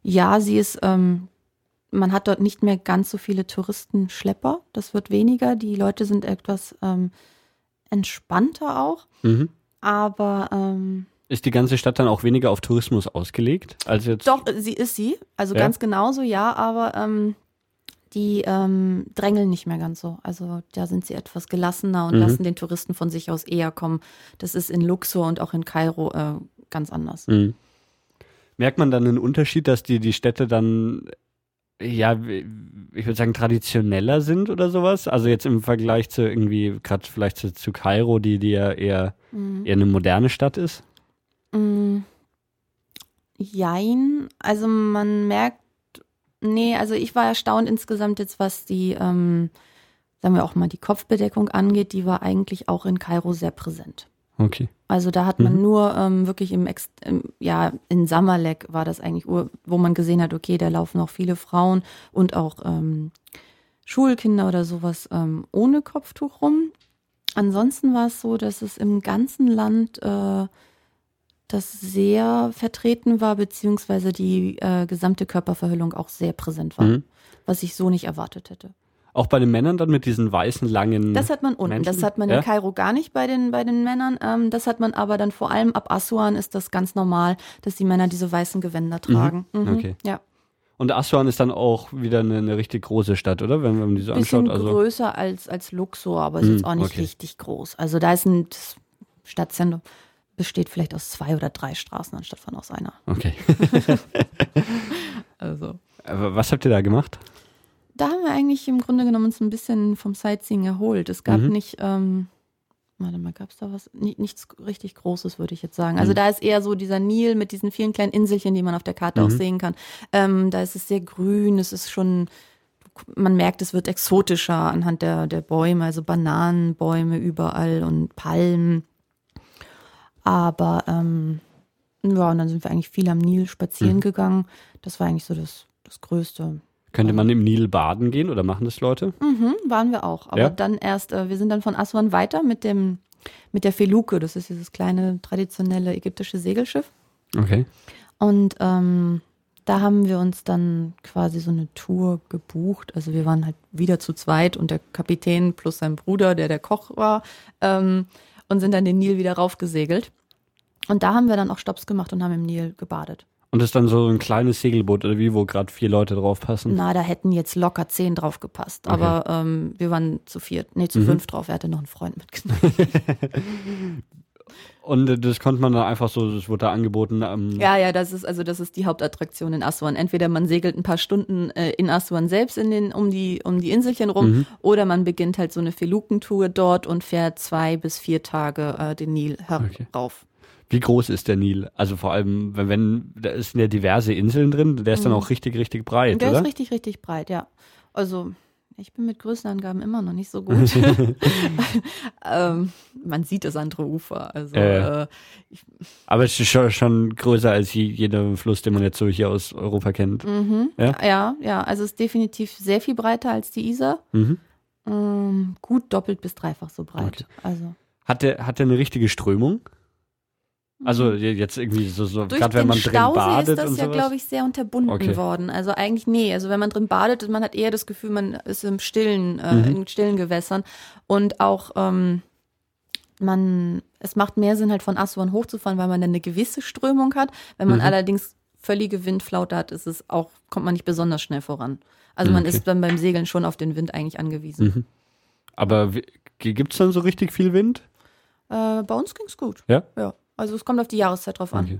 ja, sie ist, ähm, man hat dort nicht mehr ganz so viele Touristenschlepper. Das wird weniger. Die Leute sind etwas ähm, entspannter auch. Mhm. Aber ähm, ist die ganze Stadt dann auch weniger auf Tourismus ausgelegt? Als jetzt Doch, sie ist sie. Also ja? ganz genauso, ja, aber ähm, die ähm, drängeln nicht mehr ganz so. Also da sind sie etwas gelassener und mhm. lassen den Touristen von sich aus eher kommen. Das ist in Luxor und auch in Kairo äh, ganz anders. Mhm. Merkt man dann einen Unterschied, dass die, die Städte dann, ja, ich würde sagen, traditioneller sind oder sowas? Also jetzt im Vergleich zu irgendwie, gerade vielleicht zu, zu Kairo, die, die ja eher, mhm. eher eine moderne Stadt ist? Mhm. Jein. Also man merkt Nee, also ich war erstaunt insgesamt jetzt, was die, ähm, sagen wir auch mal, die Kopfbedeckung angeht, die war eigentlich auch in Kairo sehr präsent. Okay. Also da hat man mhm. nur ähm, wirklich im, Ex im, ja, in Samalek war das eigentlich, wo man gesehen hat, okay, da laufen auch viele Frauen und auch ähm, Schulkinder oder sowas ähm, ohne Kopftuch rum. Ansonsten war es so, dass es im ganzen Land äh, das sehr vertreten war, beziehungsweise die äh, gesamte Körperverhüllung auch sehr präsent war, mhm. was ich so nicht erwartet hätte. Auch bei den Männern dann mit diesen weißen, langen. Das hat man unten. Menschen? Das hat man ja? in Kairo gar nicht bei den, bei den Männern. Ähm, das hat man aber dann vor allem ab Aswan ist das ganz normal, dass die Männer diese weißen Gewänder mhm. tragen. Mhm. Mhm. Okay. Ja. Und Aswan ist dann auch wieder eine, eine richtig große Stadt, oder? Wenn, man die so anschaut. Bisschen also größer als, als Luxor, aber ist mhm, jetzt auch nicht okay. richtig groß. Also da ist ein Stadtzentrum besteht vielleicht aus zwei oder drei Straßen anstatt von aus einer. Okay. also. Aber was habt ihr da gemacht? Da haben wir eigentlich im Grunde genommen uns ein bisschen vom Sightseeing erholt. Es gab mhm. nicht, ähm, warte mal, gab es da was? Nichts richtig Großes, würde ich jetzt sagen. Also mhm. da ist eher so dieser Nil mit diesen vielen kleinen Inselchen, die man auf der Karte mhm. auch sehen kann. Ähm, da ist es sehr grün, es ist schon, man merkt, es wird exotischer anhand der, der Bäume, also Bananenbäume überall und Palmen. Aber ähm, ja, und dann sind wir eigentlich viel am Nil spazieren mhm. gegangen. Das war eigentlich so das, das Größte. Könnte man im Nil baden gehen oder machen das Leute? Mhm, waren wir auch. Aber ja? dann erst, äh, wir sind dann von Aswan weiter mit dem, mit der Feluke. Das ist dieses kleine traditionelle ägyptische Segelschiff. Okay. Und ähm, da haben wir uns dann quasi so eine Tour gebucht. Also wir waren halt wieder zu zweit und der Kapitän plus sein Bruder, der der Koch war, ähm, und sind dann den Nil wieder raufgesegelt. Und da haben wir dann auch Stops gemacht und haben im Nil gebadet. Und das ist dann so ein kleines Segelboot oder wie, wo gerade vier Leute drauf passen? Na, da hätten jetzt locker zehn drauf gepasst. Okay. Aber ähm, wir waren zu viert, nee, zu mhm. fünf drauf. Er hatte noch einen Freund mitgenommen. Und das konnte man dann einfach so, das wurde da angeboten. Ähm ja, ja, das ist also das ist die Hauptattraktion in Aswan. Entweder man segelt ein paar Stunden äh, in Aswan selbst in den um die um die Inselchen rum, mhm. oder man beginnt halt so eine Felukentour dort und fährt zwei bis vier Tage äh, den Nil herauf. Okay. Wie groß ist der Nil? Also vor allem, wenn, wenn da sind ja diverse Inseln drin, der ist mhm. dann auch richtig, richtig breit, der oder? ist richtig, richtig breit, ja. Also ich bin mit Größenangaben immer noch nicht so gut. ähm, man sieht das andere Ufer. Also, äh, äh, aber es ist schon, schon größer als jeder Fluss, den man jetzt so hier aus Europa kennt. Mhm. Ja? ja, ja. Also es ist definitiv sehr viel breiter als die Isar. Mhm. Ähm, gut doppelt bis dreifach so breit. Okay. Also. Hat der, hat der eine richtige Strömung? Also mhm. jetzt irgendwie so, so gerade wenn man drin Stausee badet ist das ja, glaube ich, sehr unterbunden okay. worden. Also eigentlich nee. Also wenn man drin badet, man hat eher das Gefühl, man ist im stillen, äh, mhm. in stillen Gewässern und auch ähm, man, es macht mehr Sinn halt von Aswan hochzufahren, weil man dann eine gewisse Strömung hat. Wenn man mhm. allerdings völlige Windflaute hat, ist es auch kommt man nicht besonders schnell voran. Also man okay. ist dann beim Segeln schon auf den Wind eigentlich angewiesen. Mhm. Aber gibt es dann so richtig viel Wind? Äh, bei uns ging es gut. Ja. Ja. Also es kommt auf die Jahreszeit drauf an. Okay.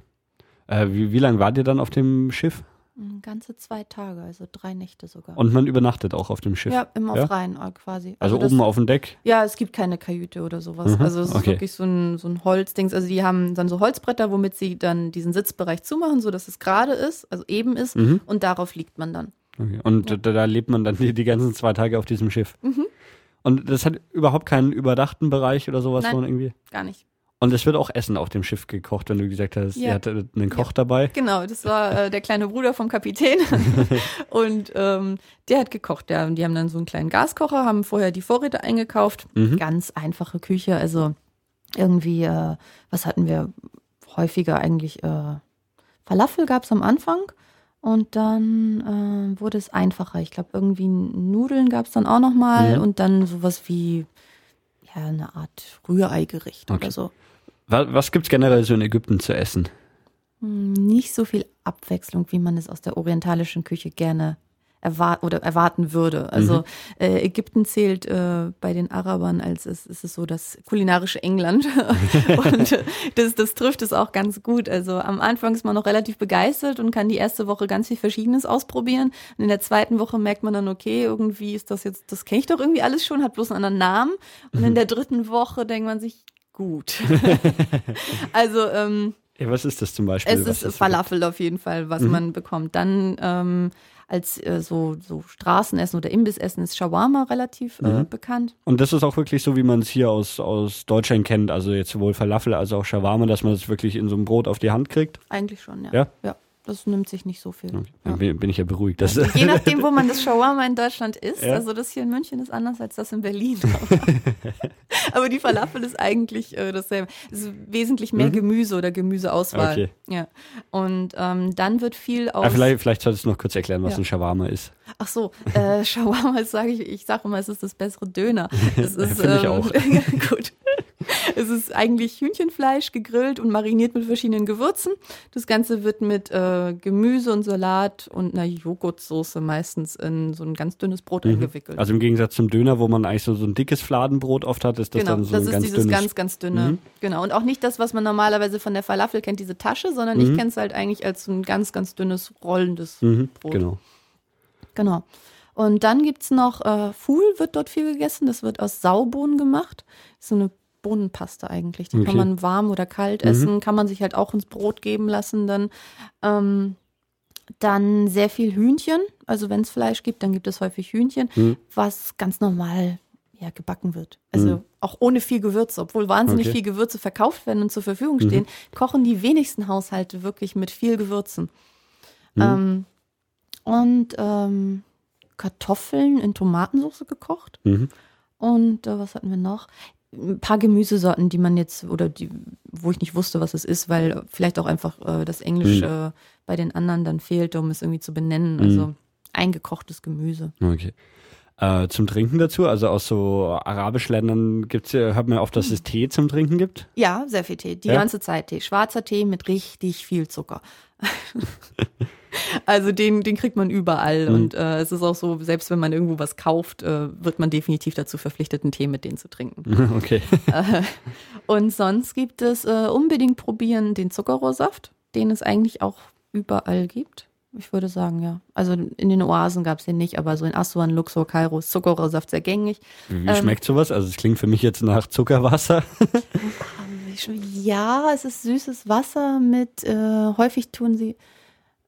Äh, wie, wie lange wart ihr dann auf dem Schiff? Mm, ganze zwei Tage, also drei Nächte sogar. Und man übernachtet auch auf dem Schiff? Ja, immer ja? auf Rhein äh, quasi. Also, also oben das, auf dem Deck? Ja, es gibt keine Kajüte oder sowas. Mhm, also es okay. ist wirklich so ein, so ein Holzdings. Also die haben dann so Holzbretter, womit sie dann diesen Sitzbereich zumachen, sodass es gerade ist, also eben ist. Mhm. Und darauf liegt man dann. Okay. Und da, da lebt man dann die, die ganzen zwei Tage auf diesem Schiff. Mhm. Und das hat überhaupt keinen überdachten Bereich oder sowas, Nein. sondern irgendwie. Gar nicht. Und es wird auch Essen auf dem Schiff gekocht, wenn du gesagt hast, Ja. ihr hattet einen Koch dabei. Genau, das war äh, der kleine Bruder vom Kapitän. und ähm, der hat gekocht. Der, die haben dann so einen kleinen Gaskocher, haben vorher die Vorräte eingekauft. Mhm. Ganz einfache Küche. Also irgendwie, äh, was hatten wir häufiger eigentlich? Äh, Falafel gab es am Anfang. Und dann äh, wurde es einfacher. Ich glaube, irgendwie Nudeln gab es dann auch nochmal Mhm. und dann sowas wie ja, eine Art Rühreigericht Okay. oder so. Was, was gibt's generell so in Ägypten zu essen? Hm, Nicht so viel Abwechslung, wie man es aus der orientalischen Küche gerne erwart oder erwarten würde. Also äh, Ägypten zählt äh, bei den Arabern als es ist es so das kulinarische England und äh, das, das trifft es auch ganz gut. Also am Anfang ist man noch relativ begeistert und kann die erste Woche ganz viel Verschiedenes ausprobieren. Und in der zweiten Woche merkt man dann, okay, irgendwie ist das jetzt, das kenne ich doch irgendwie alles schon, hat bloß einen anderen Namen. Und in der dritten Woche denkt man sich, gut. also ähm, Ja, was ist das zum Beispiel? es ist Falafel auf jeden Fall, was Mhm. man bekommt. Dann ähm, als äh, so, so Straßenessen oder Imbissessen ist Shawarma relativ äh, Mhm. bekannt. Und das ist auch wirklich so, wie man es hier aus, aus Deutschland kennt. Also jetzt sowohl Falafel als auch Shawarma, dass man das wirklich in so einem Brot auf die Hand kriegt. Eigentlich schon, ja. Ja? Ja, das nimmt sich nicht so viel. Okay. Ja. Dann bin, bin ich ja beruhigt. Das, Je nachdem, wo man das Shawarma in Deutschland isst. Ja. Also das hier in München ist anders als das in Berlin. Aber die Falafel ist eigentlich äh, dasselbe. Es ist wesentlich mehr Mhm. Gemüse oder Gemüseauswahl. Okay. Ja. Und ähm, dann wird viel aus. Ah, vielleicht, vielleicht solltest du noch kurz erklären, was Ja. ein Shawarma ist. Ach so, äh, Shawarma sage ich, ich sage immer, es ist das bessere Döner. Es ist, Finde ich auch. gut. Es ist eigentlich Hühnchenfleisch gegrillt und mariniert mit verschiedenen Gewürzen. Das Ganze wird mit äh, Gemüse und Salat und einer Joghurtsoße meistens in so ein ganz dünnes Brot eingewickelt. Also im Gegensatz zum Döner, wo man eigentlich so, so ein dickes Fladenbrot oft hat, ist das genau, dann so das ein ist ganz dieses dünnes. ganz, ganz dünne. Mhm. Genau. Und auch nicht das, was man normalerweise von der Falafel kennt, diese Tasche, sondern Mhm. ich kenne es halt eigentlich als so ein ganz, ganz dünnes, rollendes mhm, Brot. genau. Genau. Und dann gibt's noch äh, Fuhl, wird dort viel gegessen. Das wird aus Saubohnen gemacht. Ist so eine Bohnenpaste eigentlich. Die Okay. kann man warm oder kalt Mhm. essen, kann man sich halt auch ins Brot geben lassen. Dann, ähm, dann sehr viel Hühnchen. Also wenn es Fleisch gibt, dann gibt es häufig Hühnchen, Mhm. was ganz normal ja, gebacken wird. Also Mhm. auch ohne viel Gewürze, obwohl wahnsinnig Okay. viel Gewürze verkauft werden und zur Verfügung Mhm. stehen, kochen die wenigsten Haushalte wirklich mit viel Gewürzen. Mhm. Ähm, und ähm, Kartoffeln in Tomatensauce gekocht. Mhm. Und äh, was hatten wir noch? Ein paar Gemüsesorten, die man jetzt, oder die, wo ich nicht wusste, was es ist, weil vielleicht auch einfach äh, das Englisch Mhm. bei den anderen dann fehlte, um es irgendwie zu benennen. Mhm. Also eingekochtes Gemüse. Okay. Äh, zum Trinken dazu, also aus so arabischen Ländern gibt's, ja- hört man oft, dass es Tee zum Trinken gibt. Ja, sehr viel Tee. Die Ja? ganze Zeit Tee. Schwarzer Tee mit richtig viel Zucker. also den, den kriegt man überall. Mhm. Und äh, es ist auch so, selbst wenn man irgendwo was kauft, äh, wird man definitiv dazu verpflichtet, einen Tee mit denen zu trinken. Okay. Äh, Und sonst gibt es äh, unbedingt probieren den Zuckerrohrsaft, den es eigentlich auch überall gibt. Ich würde sagen, ja. Also in den Oasen gab es den nicht, aber so in Aswan, Luxor, Kairo ist Zuckerrohrsaft sehr gängig. Wie Ähm. schmeckt sowas? Also es klingt für mich jetzt nach Zuckerwasser. Ja, es ist süßes Wasser mit, äh, häufig tun sie,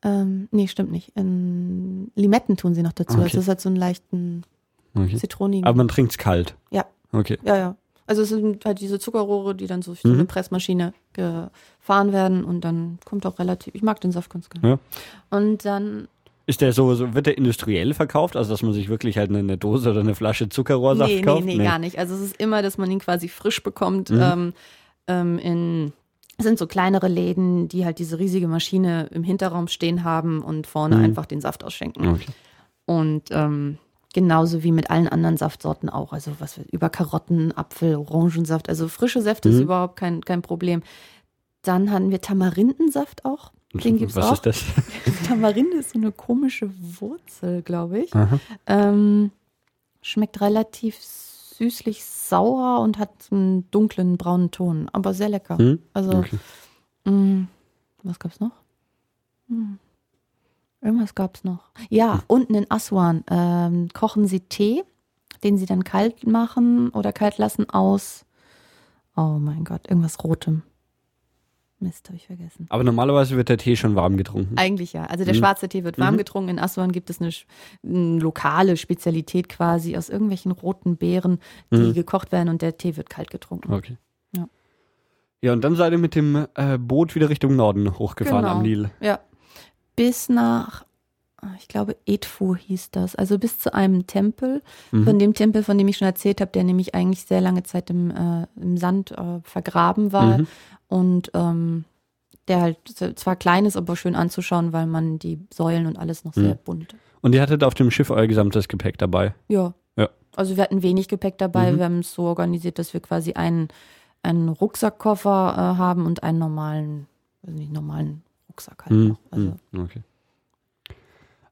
ähm, nee, stimmt nicht. In Limetten tun sie noch dazu. Okay. Also es hat so einen leichten Okay. zitronigen. Aber man trinkt's kalt. Ja. Okay. Ja, ja. Also es sind halt diese Zuckerrohre, die dann so durch so eine Mhm. Pressmaschine gefahren werden und dann kommt auch relativ, ich mag den Saft ganz gerne. Ja. Und dann, Ist der so, so, wird der industriell verkauft? Also dass man sich wirklich halt eine Dose oder eine Flasche Zuckerrohrsaft nee, nee, kauft? nee, gar nicht. Also es ist immer, dass man ihn quasi frisch bekommt. Mhm. Ähm, ähm, in, es sind so kleinere Läden, die halt diese riesige Maschine im Hinterraum stehen haben und vorne Mhm. einfach den Saft ausschenken. Okay. Und ähm, genauso wie mit allen anderen Saftsorten auch. Also was über Karotten, Apfel, Orangensaft. Also frische Säfte ist Mhm. überhaupt kein, kein Problem. Dann hatten wir Tamarindensaft auch. Den gibt's Was auch. ist das? Tamarinde ist so eine komische Wurzel, glaube ich. Ähm, schmeckt relativ süßlich sauer und hat einen dunklen braunen Ton, aber sehr lecker. Hm? Also, Okay. mh, was gab's noch? Hm. Irgendwas gab's noch. Ja, unten in Aswan ähm, kochen sie Tee, den sie dann kalt machen oder kalt lassen aus, oh mein Gott, irgendwas Rotem. Mist, habe ich vergessen. Aber normalerweise wird der Tee schon warm getrunken. Eigentlich ja. Also der Mhm. schwarze Tee wird warm Mhm. getrunken. In Aswan gibt es eine, eine lokale Spezialität quasi aus irgendwelchen roten Beeren, die Mhm. gekocht werden und der Tee wird kalt getrunken. Okay. Ja. Ja, und dann seid ihr mit dem äh, Boot wieder Richtung Norden hochgefahren Genau. am Nil. Ja. Bis nach, ich glaube, Edfu hieß das. Also bis zu einem Tempel. Mhm. Von dem Tempel, von dem ich schon erzählt habe, der nämlich eigentlich sehr lange Zeit im, äh, im Sand äh, vergraben war. Mhm. Und ähm, der halt zwar klein ist, aber schön anzuschauen, weil man die Säulen und alles noch sehr Mhm. bunt. Und ihr hattet auf dem Schiff euer gesamtes Gepäck dabei. Ja. Ja. Also wir hatten wenig Gepäck dabei. Mhm. Wir haben es so organisiert, dass wir quasi einen, einen Rucksackkoffer äh, haben und einen normalen, also nicht normalen Rucksack halt Mhm. noch. Also, Mhm. Okay.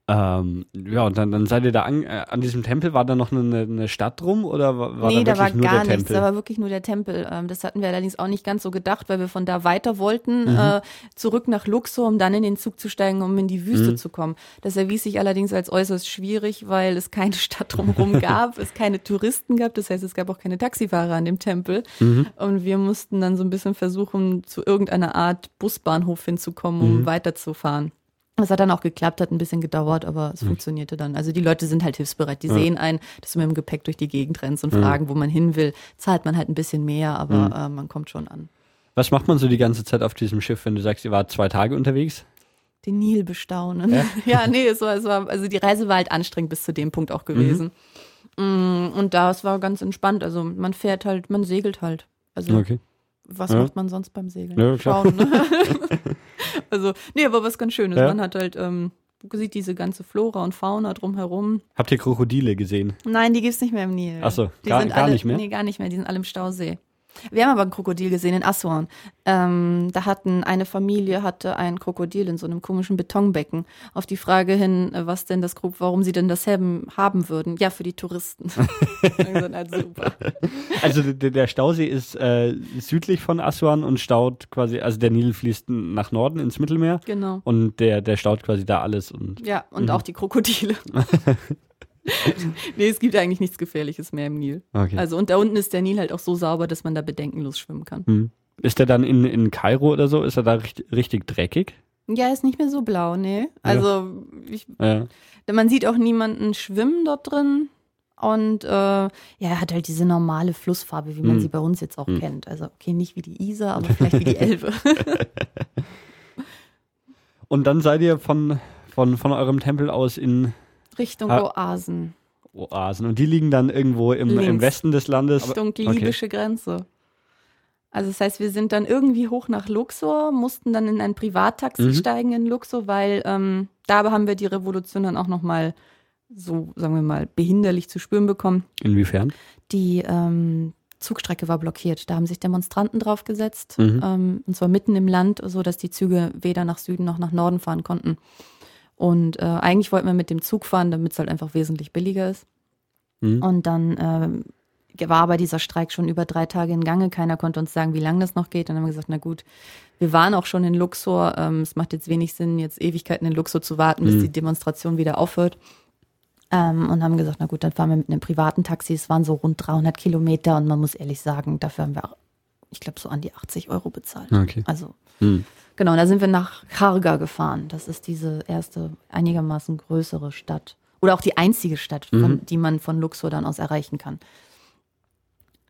Ähm, ja, und dann, dann seid ihr da an, äh, an diesem Tempel. War da noch eine, eine Stadt drum oder war, war nee, da da war gar nichts, Tempel? da war wirklich nur der Tempel. Ähm, das hatten wir allerdings auch nicht ganz so gedacht, weil wir von da weiter wollten, Mhm. äh, zurück nach Luxor, um dann in den Zug zu steigen, um in die Wüste Mhm. zu kommen. Das erwies sich allerdings als äußerst schwierig, weil es keine Stadt drumherum gab, es keine Touristen gab, das heißt, es gab auch keine Taxifahrer an dem Tempel. Mhm. Und wir mussten dann so ein bisschen versuchen, zu irgendeiner Art Busbahnhof hinzukommen, um Mhm. weiterzufahren. Das hat dann auch geklappt, hat ein bisschen gedauert, aber es funktionierte dann. Also die Leute sind halt hilfsbereit. Die Ja. sehen ein, dass du mit dem Gepäck durch die Gegend rennst und Ja. fragen, wo man hin will. Zahlt man halt ein bisschen mehr, aber Mhm. äh, man kommt schon an. Was macht man so die ganze Zeit auf diesem Schiff, wenn du sagst, ihr wart zwei Tage unterwegs? Den Nil bestaunen. Ja? Ja, nee, es war, es war, also die Reise war halt anstrengend bis zu dem Punkt auch gewesen. Mm, Und das war ganz entspannt. Also man fährt halt, man segelt halt. Also Okay. Was Ja. macht man sonst beim Segeln? Ja. Schauen. Ne? also, nee, aber was ganz Schönes. Ja. Man hat halt, ähm, sieht diese ganze Flora und Fauna drumherum. Habt ihr Krokodile gesehen? Nein, die gibt's nicht mehr im Nil. Ach so, die gar- sind gar alle, nicht mehr? Nee, gar nicht mehr. Die sind alle im Stausee. Wir haben aber ein Krokodil gesehen in Aswan. Ähm, da hatten eine Familie hatte ein Krokodil in so einem komischen Betonbecken. Auf die Frage hin, äh, was denn das warum sie denn das haben, haben würden. Ja, für die Touristen. Also der, der Stausee ist äh, südlich von Aswan und staut quasi, also der Nil fließt nach Norden ins Mittelmeer Genau. und der, der staut quasi da alles und Ja, und Mhm. auch die Krokodile. nee, es gibt eigentlich nichts Gefährliches mehr im Nil. okay. Also und da unten ist der Nil halt auch so sauber, dass man da bedenkenlos schwimmen kann. Hm. Ist der dann in, in Kairo oder so? Ist er da richtig, richtig dreckig? Ja, ist nicht mehr so blau, nee. Also ich, Ja. man sieht auch niemanden schwimmen dort drin. Und äh, ja, er hat halt diese normale Flussfarbe, wie man Hm. sie bei uns jetzt auch Hm. kennt. Also okay, nicht wie die Isar, aber vielleicht wie die Elbe. Und dann seid ihr von, von, von eurem Tempel aus in Richtung Ah. Oasen, Oasen. Und die liegen dann irgendwo im, im. Westen des Landes. Richtung libysche Grenze. Also das heißt, wir sind dann irgendwie hoch nach Luxor, mussten dann in ein Privattaxi Mhm. steigen in Luxor, weil ähm, da haben wir die Revolution dann auch nochmal so, sagen wir mal, behinderlich zu spüren bekommen. Inwiefern? Die ähm, Zugstrecke war blockiert. Da haben sich Demonstranten draufgesetzt, Mhm. ähm, und zwar mitten im Land, so dass die Züge weder nach Süden noch nach Norden fahren konnten. Und äh, eigentlich wollten wir mit dem Zug fahren, damit es halt einfach wesentlich billiger ist. Hm? Und dann ähm, war aber dieser Streik schon über drei Tage in Gange. Keiner konnte uns sagen, wie lange das noch geht. Dann haben wir gesagt, na gut, wir waren auch schon in Luxor. Ähm, es macht jetzt wenig Sinn, jetzt Ewigkeiten in Luxor zu warten, bis Mhm. die Demonstration wieder aufhört. Ähm, und haben gesagt, na gut, dann fahren wir mit einem privaten Taxi. Es waren so rund 300 Kilometer und man muss ehrlich sagen, dafür haben wir, ich glaube, so an die 80 Euro bezahlt. Okay. Also Hm. Genau, da sind wir nach Kharga gefahren. Das ist diese erste einigermaßen größere Stadt. Oder auch die einzige Stadt, von, Mhm. die man von Luxor dann aus erreichen kann.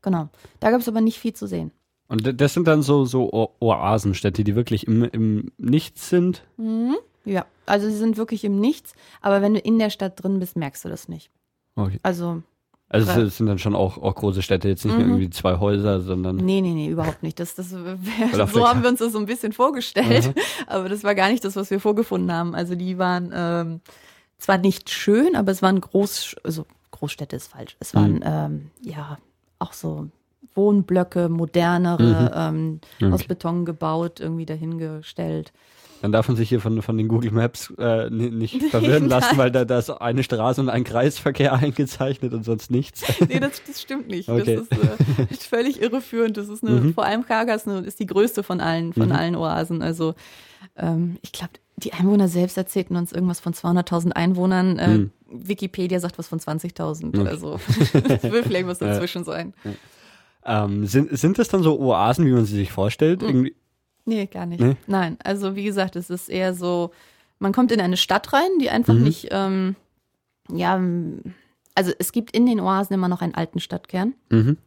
Genau. Da gab es aber nicht viel zu sehen. Und das sind dann so, so O- Oasenstädte, die wirklich im, im Nichts sind. Mhm. Ja, also sie sind wirklich im Nichts, aber wenn du in der Stadt drin bist, merkst du das nicht. Okay. Also, Also es sind dann schon auch, auch große Städte, jetzt nicht mehr Mhm. irgendwie zwei Häuser, sondern. nee, nee, nee, überhaupt nicht. Das, das wär, so haben wir uns das so ein bisschen vorgestellt, Mhm. aber das war gar nicht das, was wir vorgefunden haben. Also die waren ähm, zwar nicht schön, aber es waren Groß, also Großstädte ist falsch. Es waren Mhm. ähm, ja auch so Wohnblöcke, modernere, ähm, aus Okay. Beton gebaut, irgendwie dahingestellt. Dann darf man sich hier von, von den Google Maps äh, ni- nicht verwirren lassen, weil da, da ist eine Straße und ein Kreisverkehr eingezeichnet und sonst nichts. Nee, das, das stimmt nicht. Okay. Das ist äh, völlig irreführend. Das ist eine, Mhm. vor allem Kaga ist, eine, ist die größte von allen, von Mhm. allen Oasen. Also ähm, ich glaube, die Einwohner selbst erzählten uns irgendwas von 200.000 Einwohnern. Äh, Mhm. Wikipedia sagt was von 20.000. Okay. Also es will vielleicht was dazwischen sein. Ähm, sind, sind das dann so Oasen, wie man sie sich vorstellt? Mhm. Irgendwie, Nee, gar nicht. Nee? Nein, also wie gesagt, es ist eher so, man kommt in eine Stadt rein, die einfach Mhm. nicht, ähm, ja, also es gibt in den Oasen immer noch einen alten Stadtkern, Mhm.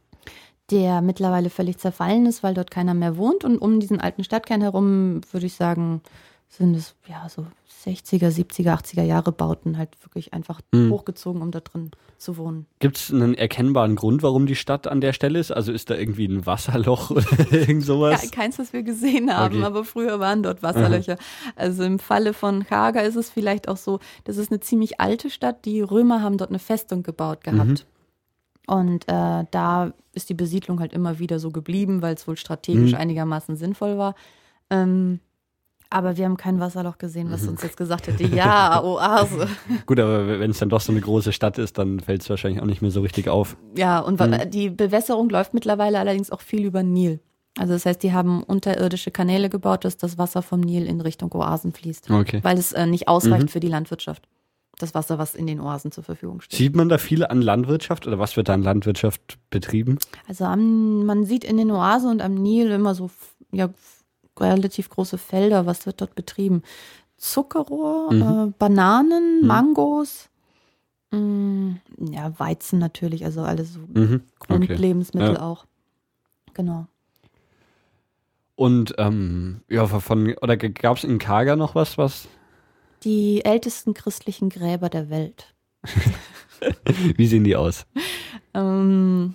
der mittlerweile völlig zerfallen ist, weil dort keiner mehr wohnt. Und um diesen alten Stadtkern herum, würde ich sagen, sind es ja so 60er, 70er, 80er Jahre Bauten halt wirklich einfach Mhm. hochgezogen, um da drin zu wohnen. Gibt es einen erkennbaren Grund, warum die Stadt an der Stelle ist? Also ist da irgendwie ein Wasserloch oder irgend sowas? Ja, keins, was wir gesehen haben, Okay. aber früher waren dort Wasserlöcher. Also im Falle von Haga ist es vielleicht auch so, das ist eine ziemlich alte Stadt. Die Römer haben dort eine Festung gebaut gehabt. Und äh, da ist die Besiedlung halt immer wieder so geblieben, weil es wohl strategisch Mhm. einigermaßen sinnvoll war. Ähm, aber wir haben kein Wasserloch gesehen, was uns jetzt gesagt hätte, ja, Oase. Gut, aber wenn es dann doch so eine große Stadt ist, dann fällt es wahrscheinlich auch nicht mehr so richtig auf. Ja, und Mhm. die Bewässerung läuft mittlerweile allerdings auch viel über den Nil. Also das heißt, die haben unterirdische Kanäle gebaut, dass das Wasser vom Nil in Richtung Oasen fließt, Okay. weil es äh, nicht ausreicht Mhm. für die Landwirtschaft. Das Wasser, was in den Oasen zur Verfügung steht. Sieht man da viel an Landwirtschaft oder was wird da an Landwirtschaft betrieben? Also am, man sieht in den Oasen und am Nil immer so ja, relativ große Felder. Was wird dort betrieben? Zuckerrohr, Mhm. äh, Bananen, Mhm. Mangos, mh, ja, Weizen natürlich, also alles so Mhm. Okay. Grundlebensmittel Ja. auch. Genau. Und ähm, ja, von oder gab es in Kaga noch was, was Die ältesten christlichen Gräber der Welt. wie sehen die aus? Ähm,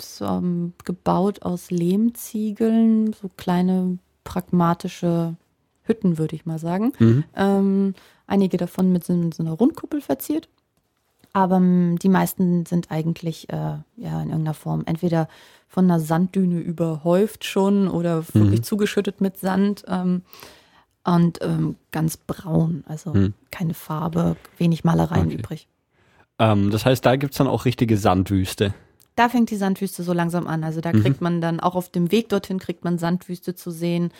so, ähm, gebaut aus Lehmziegeln, so kleine pragmatische Hütten, würde ich mal sagen. Mhm. Ähm, einige davon mit so, so einer Rundkuppel verziert. Aber ähm, die meisten sind eigentlich äh, ja in irgendeiner Form entweder von einer Sanddüne überhäuft schon oder wirklich Mhm. zugeschüttet mit Sand ähm, und ähm, ganz braun, also Mhm. keine Farbe, wenig Malereien Okay. übrig. Ähm, das heißt, da gibt's dann auch richtige Sandwüste. Da fängt die Sandwüste so langsam an. Also da Mhm. kriegt man dann auch auf dem Weg dorthin kriegt man Sandwüste zu sehen.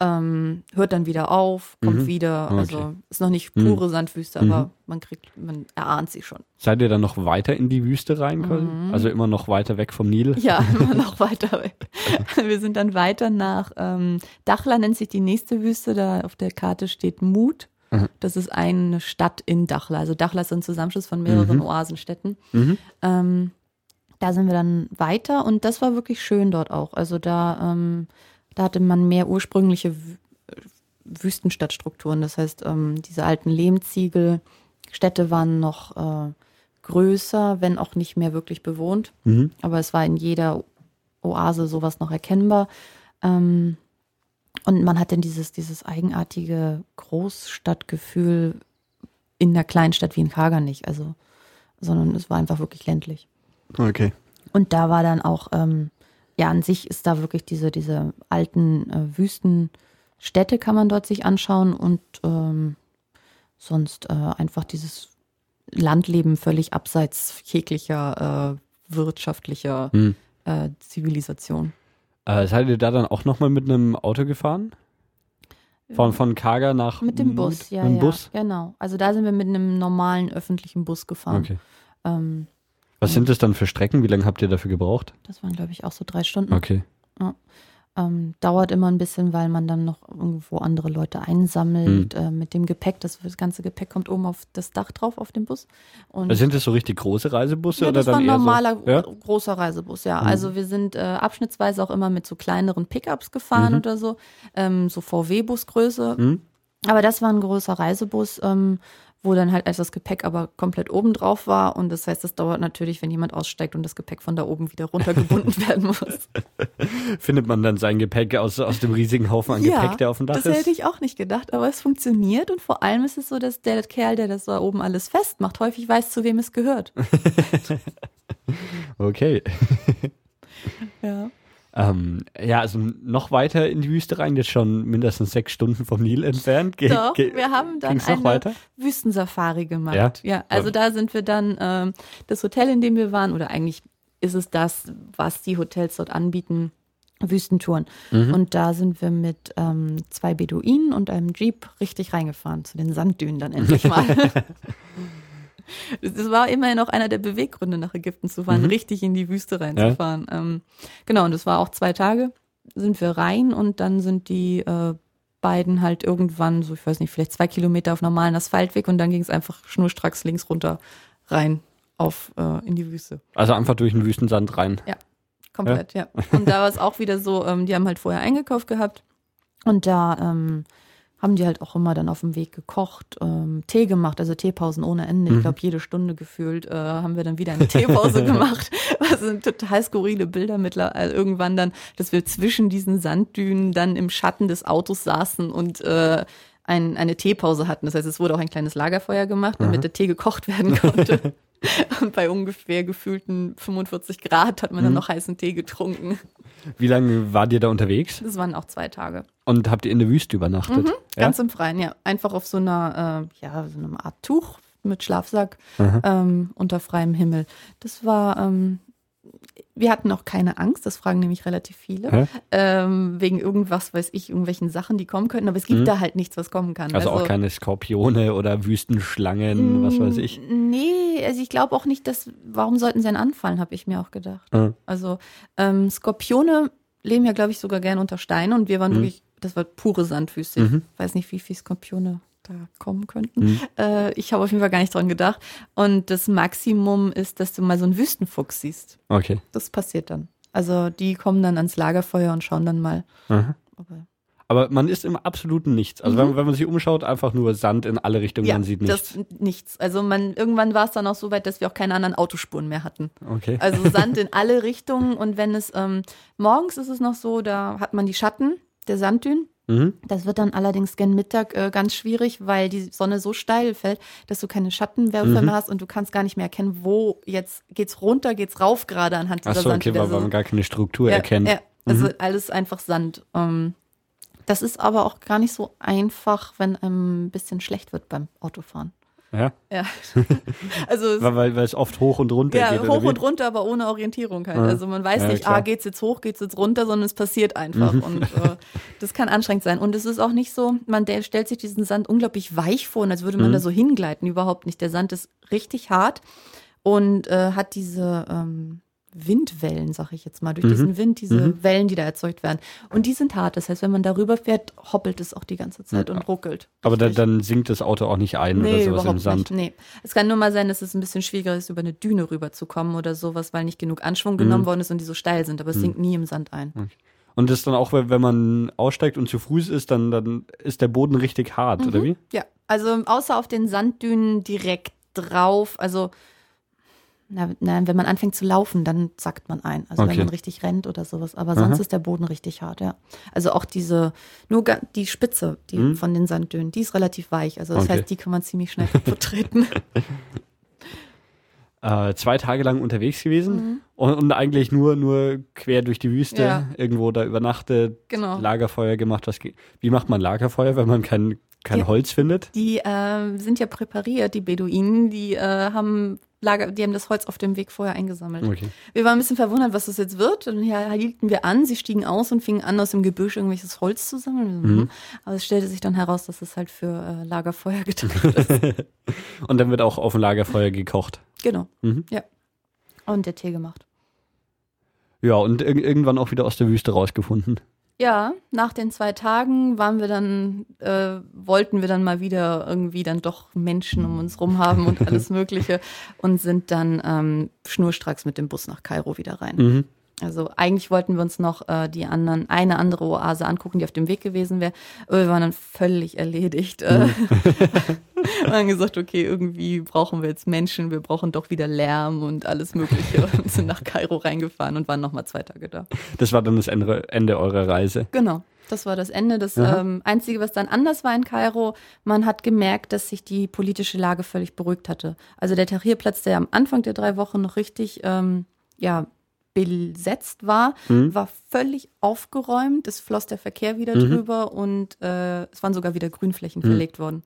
Ähm, hört dann wieder auf, kommt Mhm. wieder. Okay. Also ist noch nicht Mhm. pure Sandwüste, aber Mhm. man kriegt, man erahnt sie schon. Seid ihr dann noch weiter in die Wüste rein? quasi? Mhm. Also immer noch weiter weg vom Nil? Ja, immer noch weiter weg. Wir sind dann weiter nach ähm, Dachla nennt sich die nächste Wüste. Da auf der Karte steht Mut. Mhm. Das ist eine Stadt in Dachla. Also Dachla ist ein Zusammenschluss von mehreren Mhm. Oasenstädten. Mhm. Ähm, da sind wir dann weiter und das war wirklich schön dort auch. Also da, ähm, da hatte man mehr ursprüngliche äh, Wüstenstadtstrukturen. Das heißt, ähm, diese alten Lehmziegel, Städte waren noch äh, größer, wenn auch nicht mehr wirklich bewohnt. Mhm. Aber es war in jeder Oase sowas noch erkennbar. Ähm, und man hat dann dieses, dieses eigenartige Großstadtgefühl in einer Kleinstadt wie in Kaga nicht. Also, sondern es war einfach wirklich ländlich. Okay. Und da war dann auch, ähm, ja, an sich ist da wirklich diese, diese alten äh, Wüstenstädte kann man dort sich anschauen und ähm, sonst äh, einfach dieses Landleben völlig abseits jeglicher äh, wirtschaftlicher Hm. äh, Zivilisation. Äh, seid ihr da dann auch nochmal mit einem Auto gefahren? Von, von Kaga nach Mit dem Mut? Bus, ja, Mit dem ja, Bus? genau. Also da sind wir mit einem normalen öffentlichen Bus gefahren. Okay. Ähm, Was sind das dann für Strecken? Wie lange habt ihr dafür gebraucht? das waren, glaube ich, auch so drei Stunden. Okay. Ähm, dauert immer ein bisschen, weil man dann noch irgendwo andere Leute einsammelt Hm. äh, mit dem Gepäck. Das, das ganze Gepäck kommt oben auf das Dach drauf auf dem Bus. Und Also sind das so richtig große Reisebusse ja, oder das war dann ein normaler so? Ja? großer Reisebus, ja. Mhm. Also wir sind äh, abschnittsweise auch immer mit so kleineren Pickups gefahren Mhm. oder so, ähm, so VW-Busgröße. Hm? Aber das war ein großer Reisebus, ähm, wo dann halt das Gepäck aber komplett oben drauf war. Und das heißt, das dauert natürlich, wenn jemand aussteigt und das Gepäck von da oben wieder runtergebunden werden muss. Findet man dann sein Gepäck aus, aus dem riesigen Haufen an Gepäck, der auf dem Dach das ist? hätte ich auch nicht gedacht, aber es funktioniert und vor allem ist es so, dass der Kerl, der das da oben alles festmacht, häufig weiß, zu wem es gehört. Okay. Ja. Ähm, ja, also noch weiter in die Wüste rein, jetzt schon mindestens sechs Stunden vom Nil entfernt. Ge Doch, wir haben dann eine weiter? Wüstensafari gemacht. Ja? Ja, also da sind wir dann, ähm, das Hotel, in dem wir waren, oder eigentlich ist es das, was die Hotels dort anbieten, Wüstentouren. Mhm. Und da sind wir mit ähm, zwei Beduinen und einem Jeep richtig reingefahren, zu den Sanddünen dann endlich mal. Das war immerhin auch einer der Beweggründe, nach Ägypten zu fahren, Mhm. richtig in die Wüste reinzufahren. Ähm, genau, und das war auch zwei Tage. sind wir rein und dann sind die äh, beiden halt irgendwann, so ich weiß nicht, vielleicht zwei Kilometer auf normalen Asphaltweg und dann ging es einfach schnurstracks links runter rein auf äh, in die Wüste. Also einfach durch den Wüstensand rein. Ja, komplett, ja. ja. Und da war es auch wieder so, ähm, die haben halt vorher eingekauft gehabt und da ähm, haben die halt auch immer dann auf dem Weg gekocht, ähm, Tee gemacht, also Teepausen ohne Ende. Ich glaube, jede Stunde gefühlt äh, haben wir dann wieder eine Teepause gemacht. Das sind total skurrile Bilder mittlerweile. Also irgendwann dann, dass wir zwischen diesen Sanddünen dann im Schatten des Autos saßen und äh, ein, eine Teepause hatten. Das heißt, es wurde auch ein kleines Lagerfeuer gemacht, damit Aha. der Tee gekocht werden konnte. Und bei ungefähr gefühlten 45 Grad hat man mhm. dann noch heißen Tee getrunken. Wie lange war ihr da unterwegs? Das waren auch zwei Tage. Und habt ihr in der Wüste übernachtet? Mhm, ganz im Freien, ja. Einfach auf so einer, äh, ja, so einer Art Tuch mit Schlafsack ähm, unter freiem Himmel. Das war ähm, wir hatten auch keine Angst, das fragen nämlich relativ viele, ähm, wegen irgendwas, weiß ich, irgendwelchen Sachen, die kommen könnten, aber es gibt mhm. da halt nichts, was kommen kann. Also, also auch keine Skorpione oder Wüstenschlangen, was weiß ich. Nee, also ich glaube auch nicht, dass, warum sollten sie denn anfallen, habe ich mir auch gedacht. Mhm. Also ähm, Skorpione leben ja, glaube ich, sogar gerne unter Steinen und wir waren mhm. wirklich, das war pure Sandwüste. Ich mhm. weiß nicht, wie viele Skorpione da kommen könnten. Mhm. Äh, ich habe auf jeden Fall gar nicht dran gedacht. Und das Maximum ist, dass du mal so einen Wüstenfuchs siehst. Okay. Das passiert dann. Also die kommen dann ans Lagerfeuer und schauen dann mal. Aber, Aber, man ist im absoluten Nichts. Also mhm. wenn, wenn, man sich umschaut, einfach nur Sand in alle Richtungen, ja, man sieht nichts. Das, nichts. Also man, irgendwann war es dann auch so weit, dass wir auch keine anderen Autospuren mehr hatten. Okay. Also Sand in alle Richtungen. Und wenn es ähm, morgens ist es noch so, da hat man die Schatten der Sanddünen. Mhm. Das wird dann allerdings gen Mittag äh, ganz schwierig, weil die Sonne so steil fällt, dass du keine Schattenwerfer mhm. mehr hast und du kannst gar nicht mehr erkennen, wo jetzt geht's runter, geht's rauf gerade anhand dieser Ach so, Sand. okay, weil so, man gar keine Struktur ja, erkennt. Ja, also mhm. alles einfach Sand. Ähm, das ist aber auch gar nicht so einfach, wenn einem ein bisschen schlecht wird beim Autofahren. Ja. Ja. Also weil, weil es oft hoch und runter ja, geht. Ja, hoch und runter, aber ohne Orientierung halt. Ja. Also man weiß ja, nicht, klar. ah, geht's jetzt hoch, geht's jetzt runter, sondern es passiert einfach. Mhm. Und äh, das kann anstrengend sein. Und es ist auch nicht so, man stellt sich diesen Sand unglaublich weich vor, und als würde man mhm. da so hingleiten. Überhaupt nicht. Der Sand ist richtig hart und äh, hat diese ähm, Windwellen, sag ich jetzt mal, durch mhm. diesen Wind, diese mhm. Wellen, die da erzeugt werden. Und die sind hart. Das heißt, wenn man darüber fährt, hoppelt es auch die ganze Zeit ja. und ruckelt. Aber da, dann sinkt das Auto auch nicht ein nee, oder sowas im Sand. Nicht. Nee. Es kann nur mal sein, dass es ein bisschen schwieriger ist, über eine Düne rüberzukommen oder sowas, weil nicht genug Anschwung genommen mhm. worden ist und die so steil sind. Aber es mhm. sinkt nie im Sand ein. Und das dann auch, wenn man aussteigt und zu Fuß ist, dann, dann ist der Boden richtig hart, oder mhm. wie? Ja, also außer auf den Sanddünen direkt drauf. Also na, na, wenn man anfängt zu laufen, dann zackt man ein. Also okay. wenn man richtig rennt oder sowas. Aber sonst Aha. ist der Boden richtig hart, ja. Also auch diese, nur die Spitze die hm? von den Sanddünen, die ist relativ weich. Also das okay. heißt, die kann man ziemlich schnell kaputt treten. äh, zwei Tage lang unterwegs gewesen mhm. und, und, eigentlich nur, nur quer durch die Wüste, ja. irgendwo da übernachtet, genau. Lagerfeuer gemacht. Was, wie macht man Lagerfeuer, wenn man kein, kein die, Holz findet? Die äh, sind ja präpariert, die Beduinen, die äh, haben Lager, die haben das Holz auf dem Weg vorher eingesammelt. Okay. Wir waren ein bisschen verwundert, was das jetzt wird. Und hier hielten wir an, sie stiegen aus und fingen an, aus dem Gebüsch irgendwelches Holz zu sammeln. Mhm. Hm. Aber es stellte sich dann heraus, dass es halt für äh, Lagerfeuer gedacht ist. und dann wird auch auf dem Lagerfeuer gekocht. Genau. Mhm. Ja. Und der Tee gemacht. Ja, und ir irgendwann auch wieder aus der Wüste rausgefunden. Ja, nach den zwei Tagen waren wir dann, äh, wollten wir dann mal wieder irgendwie dann doch Menschen um uns rum haben und alles Mögliche und sind dann ähm, schnurstracks mit dem Bus nach Kairo wieder rein. Mhm. Also eigentlich wollten wir uns noch äh, die anderen, eine andere Oase angucken, die auf dem Weg gewesen wäre. Wir waren dann völlig erledigt. Äh, mhm. und dann gesagt, okay, irgendwie brauchen wir jetzt Menschen, wir brauchen doch wieder Lärm und alles Mögliche und sind nach Kairo reingefahren und waren nochmal zwei Tage da. Das war dann das Ende, Ende eurer Reise. Genau. Das war das Ende. Das ähm, Einzige, was dann anders war in Kairo, man hat gemerkt, dass sich die politische Lage völlig beruhigt hatte. Also der Tahrirplatz, der am Anfang der drei Wochen noch richtig ähm, ja, besetzt war, mhm. war völlig aufgeräumt. Es floss der Verkehr wieder mhm. drüber und äh, es waren sogar wieder Grünflächen mhm. verlegt worden.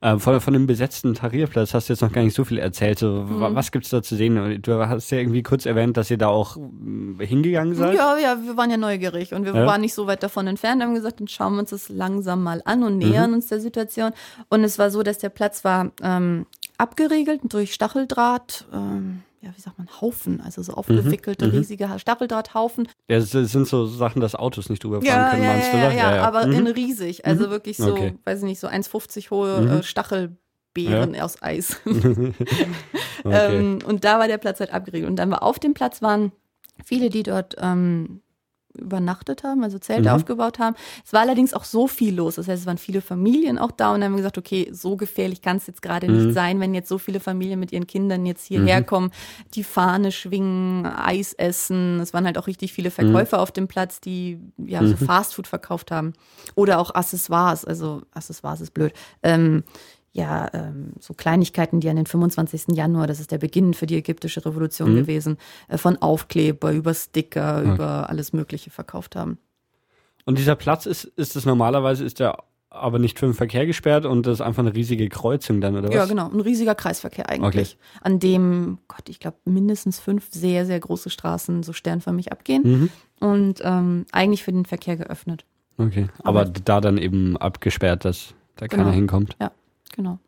Äh, von, von dem besetzten Tarierplatz hast du jetzt noch gar nicht so viel erzählt. So, mhm. Was gibt's da zu sehen? Du hast ja irgendwie kurz erwähnt, dass ihr da auch äh, hingegangen seid. Ja, ja, wir waren ja neugierig und wir ja. waren nicht so weit davon entfernt. Wir haben gesagt, dann schauen wir uns das langsam mal an und nähern mhm. uns der Situation. Und es war so, dass der Platz war ähm, abgeriegelt durch Stacheldraht. Ähm, ja, wie sagt man, Haufen, also so aufgewickelte, mhm. riesige Stacheldrahthaufen. Ja, das sind so Sachen, dass Autos nicht drüber fahren Ja, können, ja, meinst ja, du, ja, oder? ja, aber Mhm. in riesig, also wirklich so, Okay. weiß ich nicht, so 1,50 hohe Mhm. äh, Stachelbeeren aus Eis. okay. Ähm, und da war der Platz halt abgeriegelt. Und dann war auf dem Platz waren viele, die dort ähm, übernachtet haben, also Zelte Mhm. aufgebaut haben. Es war allerdings auch so viel los. Das heißt, es waren viele Familien auch da und dann haben wir gesagt, okay, so gefährlich kann es jetzt gerade Mhm. nicht sein, wenn jetzt so viele Familien mit ihren Kindern jetzt hierher Mhm. kommen, die Fahne schwingen, Eis essen. Es waren halt auch richtig viele Verkäufer auf dem Platz, die ja so Mhm. Fastfood verkauft haben. Oder auch Accessoires, also Accessoires ist blöd. Ähm, ja, ähm, so Kleinigkeiten, die an den 25. Januar, das ist der Beginn für die ägyptische Revolution Mhm. gewesen, äh, von Aufkleber über Sticker, Okay. über alles Mögliche verkauft haben. Und dieser Platz ist, ist es normalerweise, ist der aber nicht für den Verkehr gesperrt und das ist einfach eine riesige Kreuzung dann, oder was? Ja, genau, ein riesiger Kreisverkehr eigentlich, an dem, Gott, ich glaube, mindestens fünf sehr, sehr große Straßen so sternförmig abgehen Mhm. und ähm, eigentlich für den Verkehr geöffnet. Okay. Aber Aber- da dann eben abgesperrt, dass da keiner Genau. hinkommt. Genau.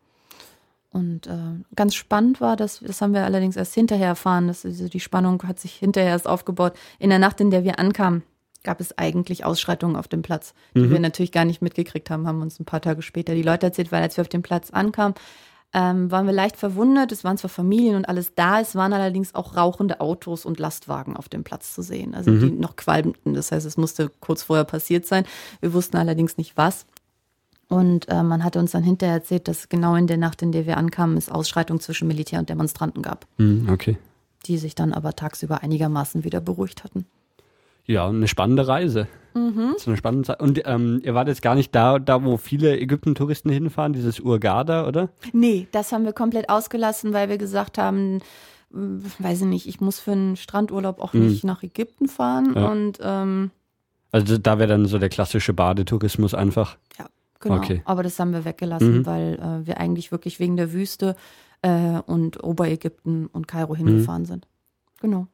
Und äh, ganz spannend war, dass, das haben wir allerdings erst hinterher erfahren, dass also die Spannung hat sich hinterher erst aufgebaut. In der Nacht, in der wir ankamen, gab es eigentlich Ausschreitungen auf dem Platz, die Mhm. wir natürlich gar nicht mitgekriegt haben, haben uns ein paar Tage später die Leute erzählt, weil als wir auf den Platz ankamen, ähm, waren wir leicht verwundert. Es waren zwar Familien und alles da, es waren allerdings auch rauchende Autos und Lastwagen auf dem Platz zu sehen, also Mhm. die noch qualmten. Das heißt, es musste kurz vorher passiert sein. Wir wussten allerdings nicht was. Und äh, man hatte uns dann hinterher erzählt, dass genau in der Nacht, in der wir ankamen, es Ausschreitungen zwischen Militär und Demonstranten gab, Mhm, okay. die sich dann aber tagsüber einigermaßen wieder beruhigt hatten. Ja, eine spannende Reise. Mhm. Eine spannende Zeit. Und ähm, ihr wart jetzt gar nicht da, da wo viele Ägypten-Touristen hinfahren, dieses Urgada, oder? Nee, das haben wir komplett ausgelassen, weil wir gesagt haben, äh, weiß ich nicht, ich muss für einen Strandurlaub auch Mhm. nicht nach Ägypten fahren. Ja. Und ähm, Also da wäre dann so der klassische Badetourismus einfach. Genau, Okay. aber das haben wir weggelassen, Mhm. weil äh, wir eigentlich wirklich wegen der Wüste äh, und Oberägypten und Kairo Mhm. hingefahren sind. Genau.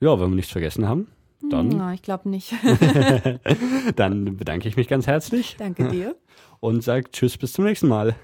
Ja, wenn wir nichts vergessen haben, Dann- Ja, ich glaube nicht. dann bedanke ich mich ganz herzlich Danke dir. und sage Tschüss bis zum nächsten Mal.